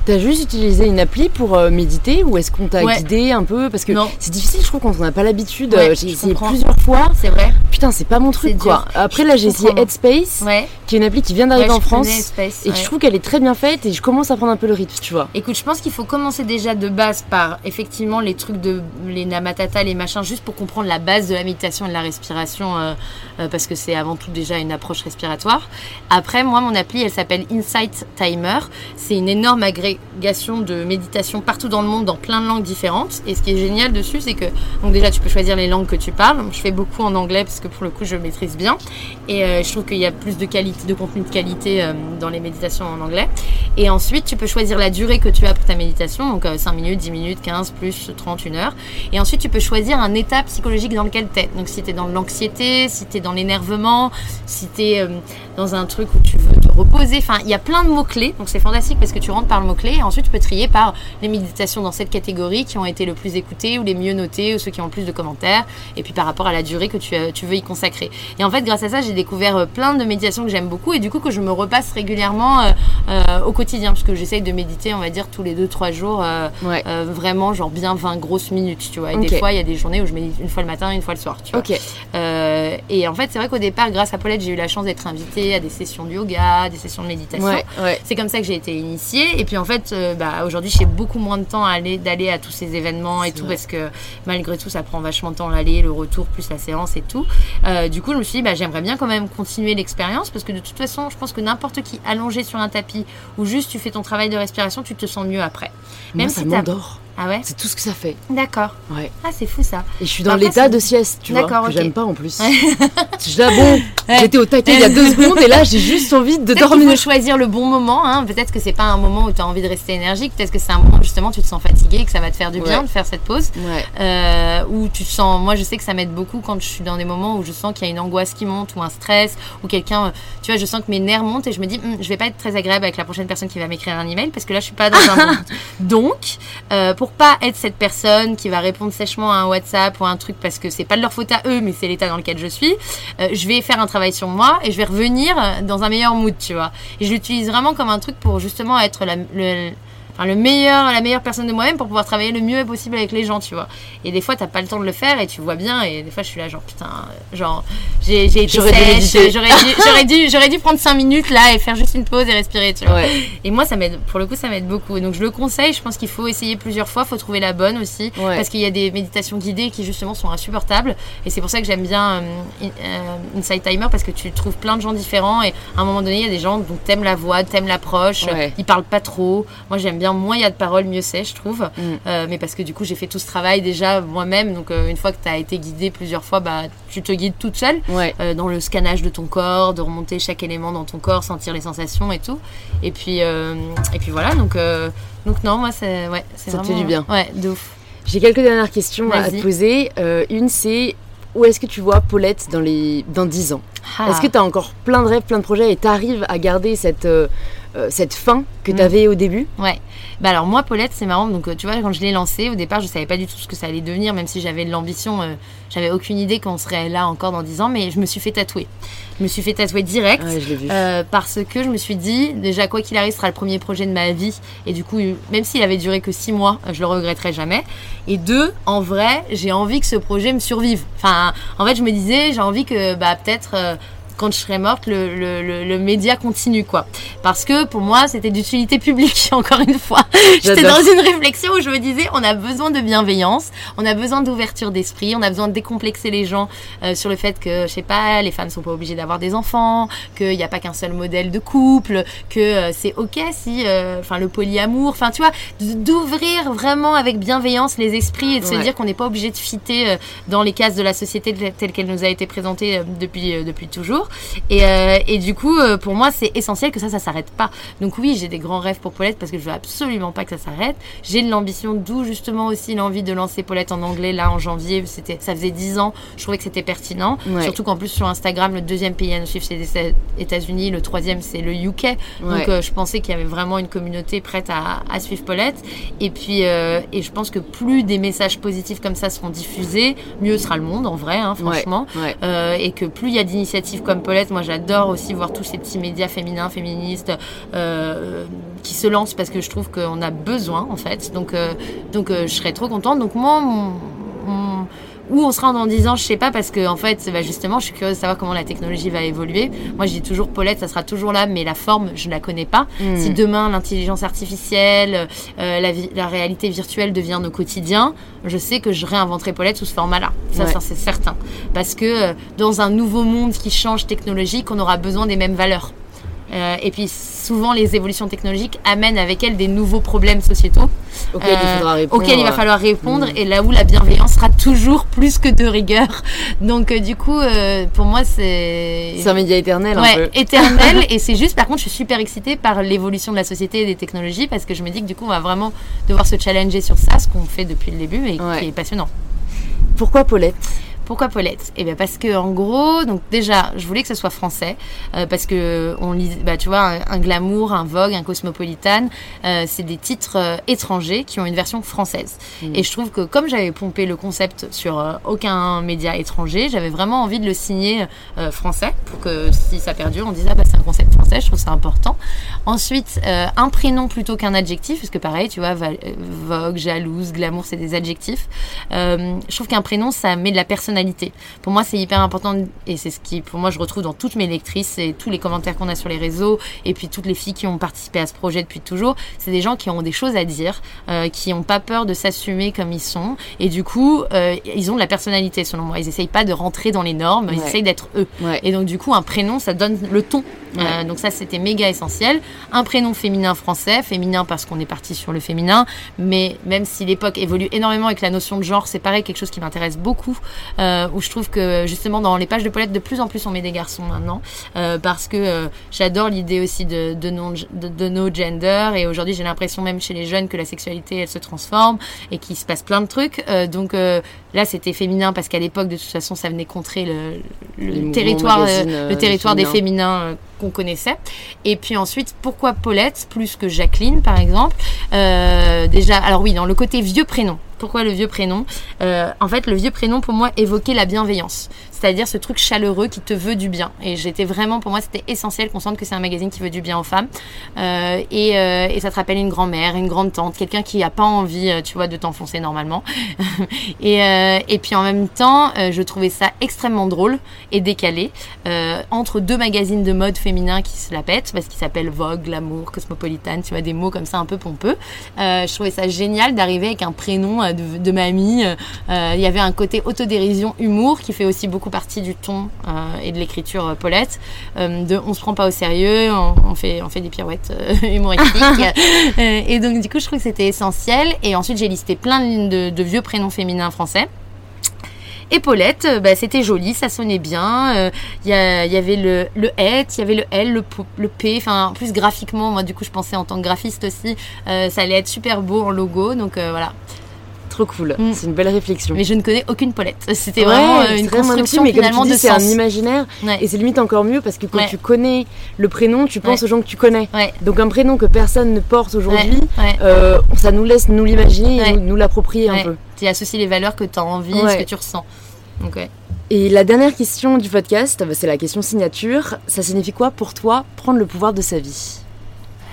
T'as juste utilisé une appli pour euh, méditer ou est-ce qu'on t'a Ouais. guidé un peu? Parce que c'est difficile, je trouve, quand on n'a pas l'habitude. Ouais, Euh, j'ai essayé plusieurs fois. C'est vrai Putain, c'est pas mon truc quoi. Après, là, j'ai essayé. Headspace, Ouais. qui est une appli qui vient d'arriver en France et que je trouve qu'elle est très bien faite et je commence à prendre un peu le rythme, tu vois. Écoute, je pense qu'il faut commencer déjà de base par effectivement les trucs de les namatata, les machins, juste pour comprendre la base de la méditation et de la respiration, euh, euh, parce que c'est avant tout déjà une approche respiratoire. Après, moi, mon appli, elle s'appelle Insight Timer. C'est une énorme agrégation de méditation partout dans le monde, dans plein de langues différentes. Et ce qui est génial dessus, c'est que donc déjà, tu peux choisir les langues que tu parles. Je fais beaucoup en anglais parce que pour le coup, je maîtrise bien. Et euh, je trouve qu'il y a plus de qualité, de contenu de qualité euh, dans les méditations en anglais. Et ensuite, tu peux choisir la durée que tu as pour ta méditation, donc euh, 5 minutes, 10 minutes, 15, plus 30, une heure. Et ensuite, tu peux choisir un état psychologique dans lequel tu es. Donc, si tu es dans l'anxiété, si tu es dans l'énervement, si tu es dans un truc où tu veux reposer. Enfin, il y a plein de mots-clés. Donc, c'est fantastique parce que tu rentres par le mot-clé. Et ensuite, tu peux trier par les méditations dans cette catégorie qui ont été le plus écoutées ou les mieux notées ou ceux qui ont le plus de commentaires. Et puis, par rapport à la durée que tu, euh, tu veux y consacrer. Et en fait, grâce à ça, j'ai découvert euh, plein de méditations que j'aime beaucoup et du coup, que je me repasse régulièrement euh, euh, au quotidien. Parce que j'essaye de méditer, on va dire, tous les 2-3 jours. Ouais. vraiment, genre bien 20 grosses minutes, tu vois. Et des fois, il y a des journées où je médite une fois le matin, une fois le soir, tu vois. Ok. Euh, et en fait, c'est vrai qu'au départ, grâce à Paulette, j'ai eu la chance d'être invitée à des sessions de yoga, des sessions de méditation. Ouais, ouais. C'est comme ça que j'ai été initiée. Et puis en fait, euh, bah, aujourd'hui, j'ai beaucoup moins de temps à aller, d'aller à tous ces événements et tout, vrai. parce que malgré tout, ça prend vachement de temps l'aller, le retour, plus la séance et tout. Euh, du coup, je me suis dit, bah, j'aimerais bien quand même continuer l'expérience, parce que de toute façon, je pense que n'importe qui allongé sur un tapis ou juste tu fais ton travail de respiration, tu te sens mieux après. Moi, Même ça si m'endort. Ah ouais C'est tout ce que ça fait. D'accord. Ouais. Ah, c'est fou ça. Et je suis Bah dans après, l'état de sieste, tu vois, D'accord, que ok. j'aime pas en plus. [LAUGHS] je bon, J'étais au taquet il y a deux [LAUGHS] secondes et là, j'ai juste envie de dormir. faut choisir le bon moment. Hein. Peut-être que c'est pas un moment où tu as envie de rester énergique. Peut-être que c'est un moment où justement tu te sens fatigué et que ça va te faire du bien Ouais. de faire cette pause. Ouais. Euh, où tu te sens. Moi, je sais que ça m'aide beaucoup quand je suis dans des moments où je sens qu'il y a une angoisse qui monte ou un stress ou quelqu'un. euh, Tu vois, je sens que mes nerfs montent et je me dis, Hum, je vais pas être très agréable avec la prochaine personne qui va m'écrire un email parce que là, je suis pas dans un bon. [LAUGHS] Donc, euh, pour pas être cette personne qui va répondre sèchement à un WhatsApp ou un truc parce que c'est pas de leur faute à eux, mais c'est l'état dans lequel je suis, euh, je vais faire un travail sur moi et je vais revenir dans un meilleur mood, tu vois. Et je l'utilise vraiment comme un truc pour justement être la, le, enfin, le meilleur, la meilleure personne de moi-même pour pouvoir travailler le mieux possible avec les gens, tu vois. Et des fois, t'as pas le temps de le faire et tu vois bien. Et des fois, je suis là, genre, putain, genre, j'ai été sèche, j'aurais dû, j'aurais dû, dû prendre 5 minutes là et faire juste une pause et respirer, tu vois. Ouais. Et moi, ça m'aide, pour le coup, ça m'aide beaucoup. Donc, je le conseille. Je pense qu'il faut essayer plusieurs fois. faut trouver la bonne aussi. Ouais. Parce qu'il y a des méditations guidées qui, justement, sont insupportables. Et c'est pour ça que j'aime bien euh, euh, Inside Timer parce que tu trouves plein de gens différents. Et à un moment donné, il y a des gens dont t'aimes la voix, t'aimes l'approche. Ouais. Ils parlent pas trop. Moi, j'aime bien. Moins il y a de paroles, mieux c'est, je trouve. Mm. Euh, mais parce que du coup, j'ai fait tout ce travail déjà moi-même. Donc, euh, une fois que tu as été guidée plusieurs fois, bah, tu te guides toute seule Ouais. euh, dans le scannage de ton corps, de remonter chaque élément dans ton corps, sentir les sensations et tout. Et puis, et puis voilà, donc, donc non, moi, c'est ouais, c'est Ça te fait du bien. Ouais, de ouf. J'ai quelques dernières questions à te poser. Une, c'est où est-ce que tu vois Paulette dans, les... dans 10 ans? Ah. Est-ce que tu as encore plein de rêves, plein de projets et tu arrives à garder cette, euh, cette fin que Mm. tu avais au début Ouais. Bah alors moi Paulette c'est marrant donc euh, tu vois quand je l'ai lancé au départ je savais pas du tout ce que ça allait devenir même si j'avais de l'ambition euh, j'avais aucune idée qu'on serait là encore dans 10 ans mais je me suis fait tatouer. Je me suis fait tatouer direct. Ouais, je l'ai vu. Euh, parce que je me suis dit, déjà quoi qu'il arrive, ce sera le premier projet de ma vie. Et du coup, même s'il avait duré que six mois, je le regretterai jamais. Et deux, en vrai, j'ai envie que ce projet me survive. Enfin, en fait, je me disais, j'ai envie que bah, peut-être quand je serai morte, le, le, le, le média continue, quoi. Parce que pour moi, c'était d'utilité publique, [LAUGHS] encore une fois. J'étais dans une réflexion où je me disais, on a besoin de bienveillance, on a besoin d'ouverture d'esprit, on a besoin de décomplexer les gens euh, sur le fait que, je sais pas, les femmes sont pas obligées d'avoir des enfants, qu'il n'y a pas qu'un seul modèle de couple, que euh, c'est ok si, euh, enfin, le polyamour, enfin, tu vois, d'ouvrir vraiment avec bienveillance les esprits et de se dire qu'on n'est pas obligé de fitter euh, dans les cases de la société telle- qu'elle nous a été présentée depuis, euh, depuis toujours. Et, euh, et du coup, euh, pour moi, c'est essentiel que ça, ça s'arrête pas. Donc oui, j'ai des grands rêves pour Paulette parce que je veux absolument pas que ça s'arrête. J'ai de l'ambition, d'où justement aussi l'envie de lancer Paulette en anglais là en janvier. C'était, ça faisait 10 ans. Je trouvais que c'était pertinent. Ouais. Surtout qu'en plus sur Instagram, le deuxième pays à nous suivre c'est les États-Unis, le troisième c'est le UK. Ouais. Donc euh, je pensais qu'il y avait vraiment une communauté prête à, à suivre Paulette. Et puis et je pense que plus des messages positifs comme ça seront diffusés, mieux sera le monde en vrai, hein, franchement. Ouais. Et que plus il y a d'initiatives comme Paulette, moi j'adore aussi voir tous ces petits médias féminins, féministes euh, qui se lancent parce que je trouve qu'on a besoin en fait. Donc, euh, donc je serais trop contente. Donc moi, mon, où on sera dans 10 ans, je sais pas, parce que en fait, bah, justement, je suis curieuse de savoir comment la technologie va évoluer. Moi, je dis toujours Paulette, ça sera toujours là, mais la forme, je ne la connais pas. Hmm. Si demain l'intelligence artificielle, euh, la, la, réalité virtuelle devient nos quotidiens, je sais que je réinventerai Paulette sous ce format-là. Ça, ça c'est certain, parce que euh, dans un nouveau monde qui change technologique, on aura besoin des mêmes valeurs. Euh, et puis souvent, les évolutions technologiques amènent avec elles des nouveaux problèmes sociétaux auxquels, il, va falloir répondre. Mm. Et là où la bienveillance sera toujours plus que de rigueur. [LAUGHS] Donc, euh, du coup, euh, pour moi, c'est. C'est un média éternel. Ouais, un peu. éternel. [LAUGHS] et c'est juste, par contre, je suis super excitée par l'évolution de la société et des technologies parce que je me dis que du coup, on va vraiment devoir se challenger sur ça, ce qu'on fait depuis le début et qui est passionnant. Pourquoi Paulette? Pourquoi Paulette? Eh bien parce que en gros, donc déjà, je voulais que ce soit français euh, parce que on lit, bah tu vois, un, glamour, un Vogue, un Cosmopolitan, euh, c'est des titres euh, étrangers qui ont une version française. Mm. Et je trouve que comme j'avais pompé le concept sur aucun média étranger, j'avais vraiment envie de le signer français pour que si ça perdure, on dise ah bah c'est un concept français. Je trouve ça important. Ensuite, un prénom plutôt qu'un adjectif, parce que pareil, tu vois, Vogue, jalouse, glamour, c'est des adjectifs. je trouve qu'un prénom, ça met de la personne pour moi, c'est hyper important et c'est ce qui, pour moi, je retrouve dans toutes mes lectrices et tous les commentaires qu'on a sur les réseaux et puis toutes les filles qui ont participé à ce projet depuis toujours. C'est des gens qui ont des choses à dire, euh, qui n'ont pas peur de s'assumer comme ils sont et du coup, euh, ils ont de la personnalité selon moi. Ils essayent pas de rentrer dans les normes, ils essayent d'être eux. Et donc, du coup, un prénom, ça donne le ton. Euh, donc ça, c'était méga essentiel. Un prénom féminin français, féminin parce qu'on est parti sur le féminin, mais même si l'époque évolue énormément avec la notion de genre, c'est pareil, quelque chose qui m'intéresse beaucoup. Euh, où je trouve que justement dans les pages de Paulette, de plus en plus on met des garçons maintenant, euh, parce que euh, j'adore l'idée aussi de, de, non, de, no gender, et aujourd'hui j'ai l'impression même chez les jeunes que la sexualité elle se transforme et qu'il se passe plein de trucs. donc là c'était féminin parce qu'à l'époque de toute façon ça venait contrer le, le territoire, le territoire des féminins connaissait. Et puis ensuite, pourquoi Paulette plus que Jacqueline, par exemple Déjà, alors oui, dans le côté vieux prénom. Pourquoi le vieux prénom euh, En fait, le vieux prénom, pour moi, évoquait la bienveillance c'est-à-dire ce truc chaleureux qui te veut du bien. Et j'étais vraiment, pour moi, c'était essentiel qu'on sente que c'est un magazine qui veut du bien aux femmes. Euh, et, euh, et, ça te rappelle une grand-mère, une grande tante, quelqu'un qui n'a pas envie, euh, tu vois, de t'enfoncer normalement. [LAUGHS] et, et puis en même temps, je trouvais ça extrêmement drôle et décalé entre deux magazines de mode féminin qui se la pètent, parce qu'ils s'appellent Vogue, Glamour, Cosmopolitan, tu vois, des mots comme ça un peu pompeux. je trouvais ça génial d'arriver avec un prénom de, de mamie. Il y avait un côté autodérision, humour qui fait aussi beaucoup partie du ton euh, et de l'écriture euh, Paulette. Euh, de on se prend pas au sérieux, on, fait, on fait des pirouettes [LAUGHS] humoristiques. [LAUGHS] et donc, du coup, je trouve que c'était essentiel. Et ensuite, j'ai listé plein de, de vieux prénoms féminins français. Et Paulette, bah, c'était joli, ça sonnait bien. Il y, avait le, le il y avait le L, le, le P. Enfin, en plus graphiquement, moi du coup, je pensais en tant que graphiste aussi, ça allait être super beau en logo. Donc voilà, Trop cool. Mm. C'est une belle réflexion. Mais je ne connais aucune Paulette. C'était vraiment euh, une construction mais finalement C'est un imaginaire et c'est limite encore mieux parce que quand tu connais le prénom, tu penses aux gens que tu connais. Donc un prénom que personne ne porte aujourd'hui, euh, ça nous laisse nous l'imaginer et nous, l'approprier un peu. Tu associes les valeurs que tu as envie, ce que tu ressens. Et la dernière question du podcast, c'est la question signature. Ça signifie quoi pour toi prendre le pouvoir de sa vie?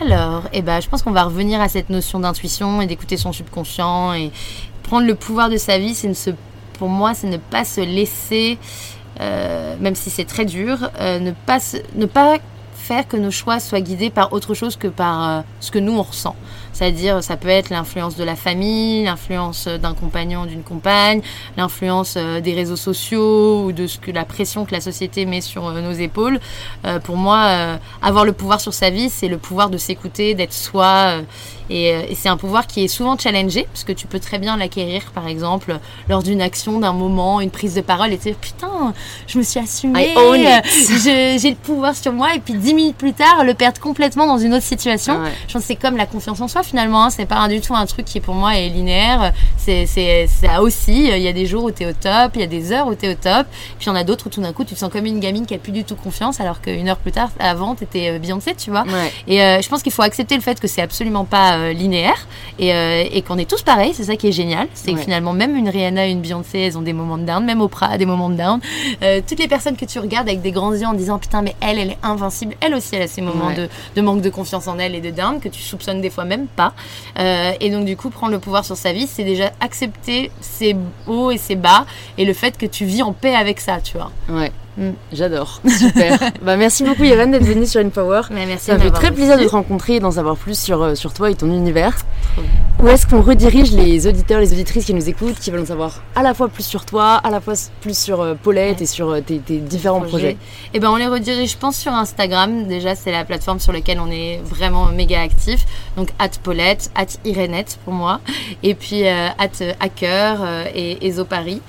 Alors, eh ben, je pense qu'on va revenir à cette notion d'intuition et d'écouter son subconscient et, prendre le pouvoir de sa vie, c'est se, pour moi, c'est ne pas se laisser, euh, même si c'est très dur, euh, ne, pas ne pas faire que nos choix soient guidés par autre chose que par euh, ce que nous on ressent. C'est-à-dire, ça peut être l'influence de la famille, l'influence d'un compagnon, d'une compagne, l'influence des réseaux sociaux ou de ce que la pression que la société met sur nos épaules. pour moi, avoir le pouvoir sur sa vie, c'est le pouvoir de s'écouter, d'être soi euh, et, c'est un pouvoir qui est souvent challengé, parce que tu peux très bien l'acquérir, par exemple, lors d'une action, d'un moment, une prise de parole, et te dire putain, je me suis assumée, j'ai le pouvoir sur moi, et puis dix minutes plus tard le perdre complètement dans une autre situation. Ouais. Je pense que c'est comme la confiance en soi finalement. Hein. C'est pas du tout un truc qui pour moi est linéaire. C'est c'est ça aussi. Il y a des jours où tu es au top, il y a des heures où tu es au top. Puis il y en a d'autres où tout d'un coup tu te sens comme une gamine qui a plus du tout confiance alors qu'une heure plus tard, avant, tu étais Beyoncé, tu vois. Ouais. Et euh, je pense qu'il faut accepter le fait que c'est absolument pas euh, linéaire et, euh, et qu'on est tous pareils. C'est ça qui est génial. C'est que finalement, même une Rihanna, une Beyoncé, elles ont des moments de down. Même Oprah a des moments de down. Euh, toutes les personnes que tu regardes avec des grands yeux en disant putain, mais elle, elle est invincible. Elle aussi, elle a ces moments Ouais. de, de manque de confiance en elle et de down que tu soupçonnes des fois même pas. Et donc, du coup, prendre le pouvoir sur sa vie, c'est déjà accepter ses hauts et ses bas et le fait que tu vis en paix avec ça, tu vois. Ouais. Mm. J'adore. Super. [LAUGHS] bah, merci beaucoup, Irène, d'être venue sur InPower. Mais merci Ça fait très plaisir de te rencontrer et d'en savoir plus sur, euh, sur toi et ton univers. Trop Où est-ce qu'on redirige les auditeurs, les auditrices qui nous écoutent, qui veulent en savoir à la fois plus sur toi, à la fois plus sur euh, Paulette Ouais. et sur euh, tes, tes différents projets? Et ben on les redirige, je pense, sur Instagram. Déjà, c'est la plateforme sur laquelle on est vraiment méga actif. Donc, at Paulette, at Irénette pour moi. Et puis, at Hacker et Ezo Paris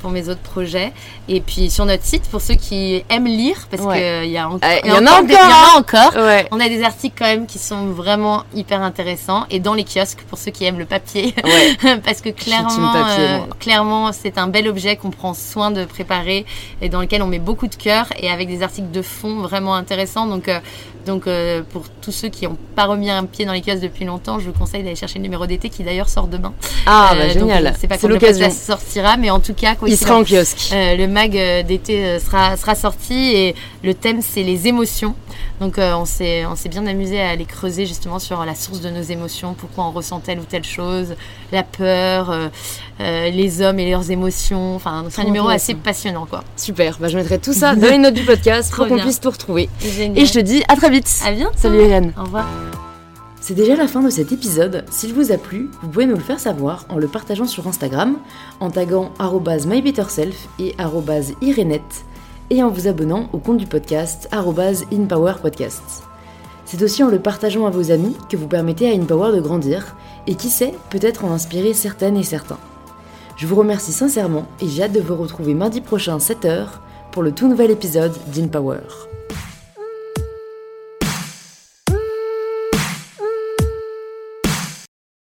pour mes autres projets. Et puis, sur notre site, pour ceux qui aiment lire, parce Ouais. qu'il y, a en- Euh, il y en a des- encore, il y en a encore. Ouais. On a des articles quand même qui sont vraiment hyper intéressants et dans les kiosques pour ceux qui aiment le papier Ouais. [LAUGHS] parce que clairement papier, euh, clairement c'est un bel objet qu'on prend soin de préparer et dans lequel on met beaucoup de cœur et avec des articles de fond vraiment intéressants donc euh, donc euh, pour tous ceux qui n'ont pas remis un pied dans les kiosques depuis longtemps je vous conseille d'aller chercher le numéro d'été qui d'ailleurs sort demain Ah, Euh, bah donc, génial. c'est pas quand l'occasion. podcast sortira mais en tout cas quoi Il sera en kiosque. euh, le mag euh, d'été euh, sera, sera sorti et le thème c'est les émotions. Donc euh, on s'est on s'est bien amusé à aller creuser justement sur la source de nos émotions, pourquoi on ressent telle ou telle chose, la peur, euh, euh, les hommes et leurs émotions. Enfin c'est un numéro assez passionnant quoi. Super. Bah, je mettrai tout ça [LAUGHS] dans les notes du podcast pour qu'on puisse tout retrouver. Génial. Et je te dis à très vite. à bientôt. Salut Irène. Au revoir. C'est déjà la fin de cet épisode. S'il vous a plu, vous pouvez nous le faire savoir en le partageant sur Instagram, en taguant arrobase mybetterself et irénette, et en vous abonnant au compte du podcast arrobase inpowerpodcast. C'est aussi en le partageant à vos amis que vous permettez à InPower de grandir, et qui sait, peut-être en inspirer certaines et certains. Je vous remercie sincèrement et j'ai hâte de vous retrouver mardi prochain 7h pour le tout nouvel épisode d'InPower.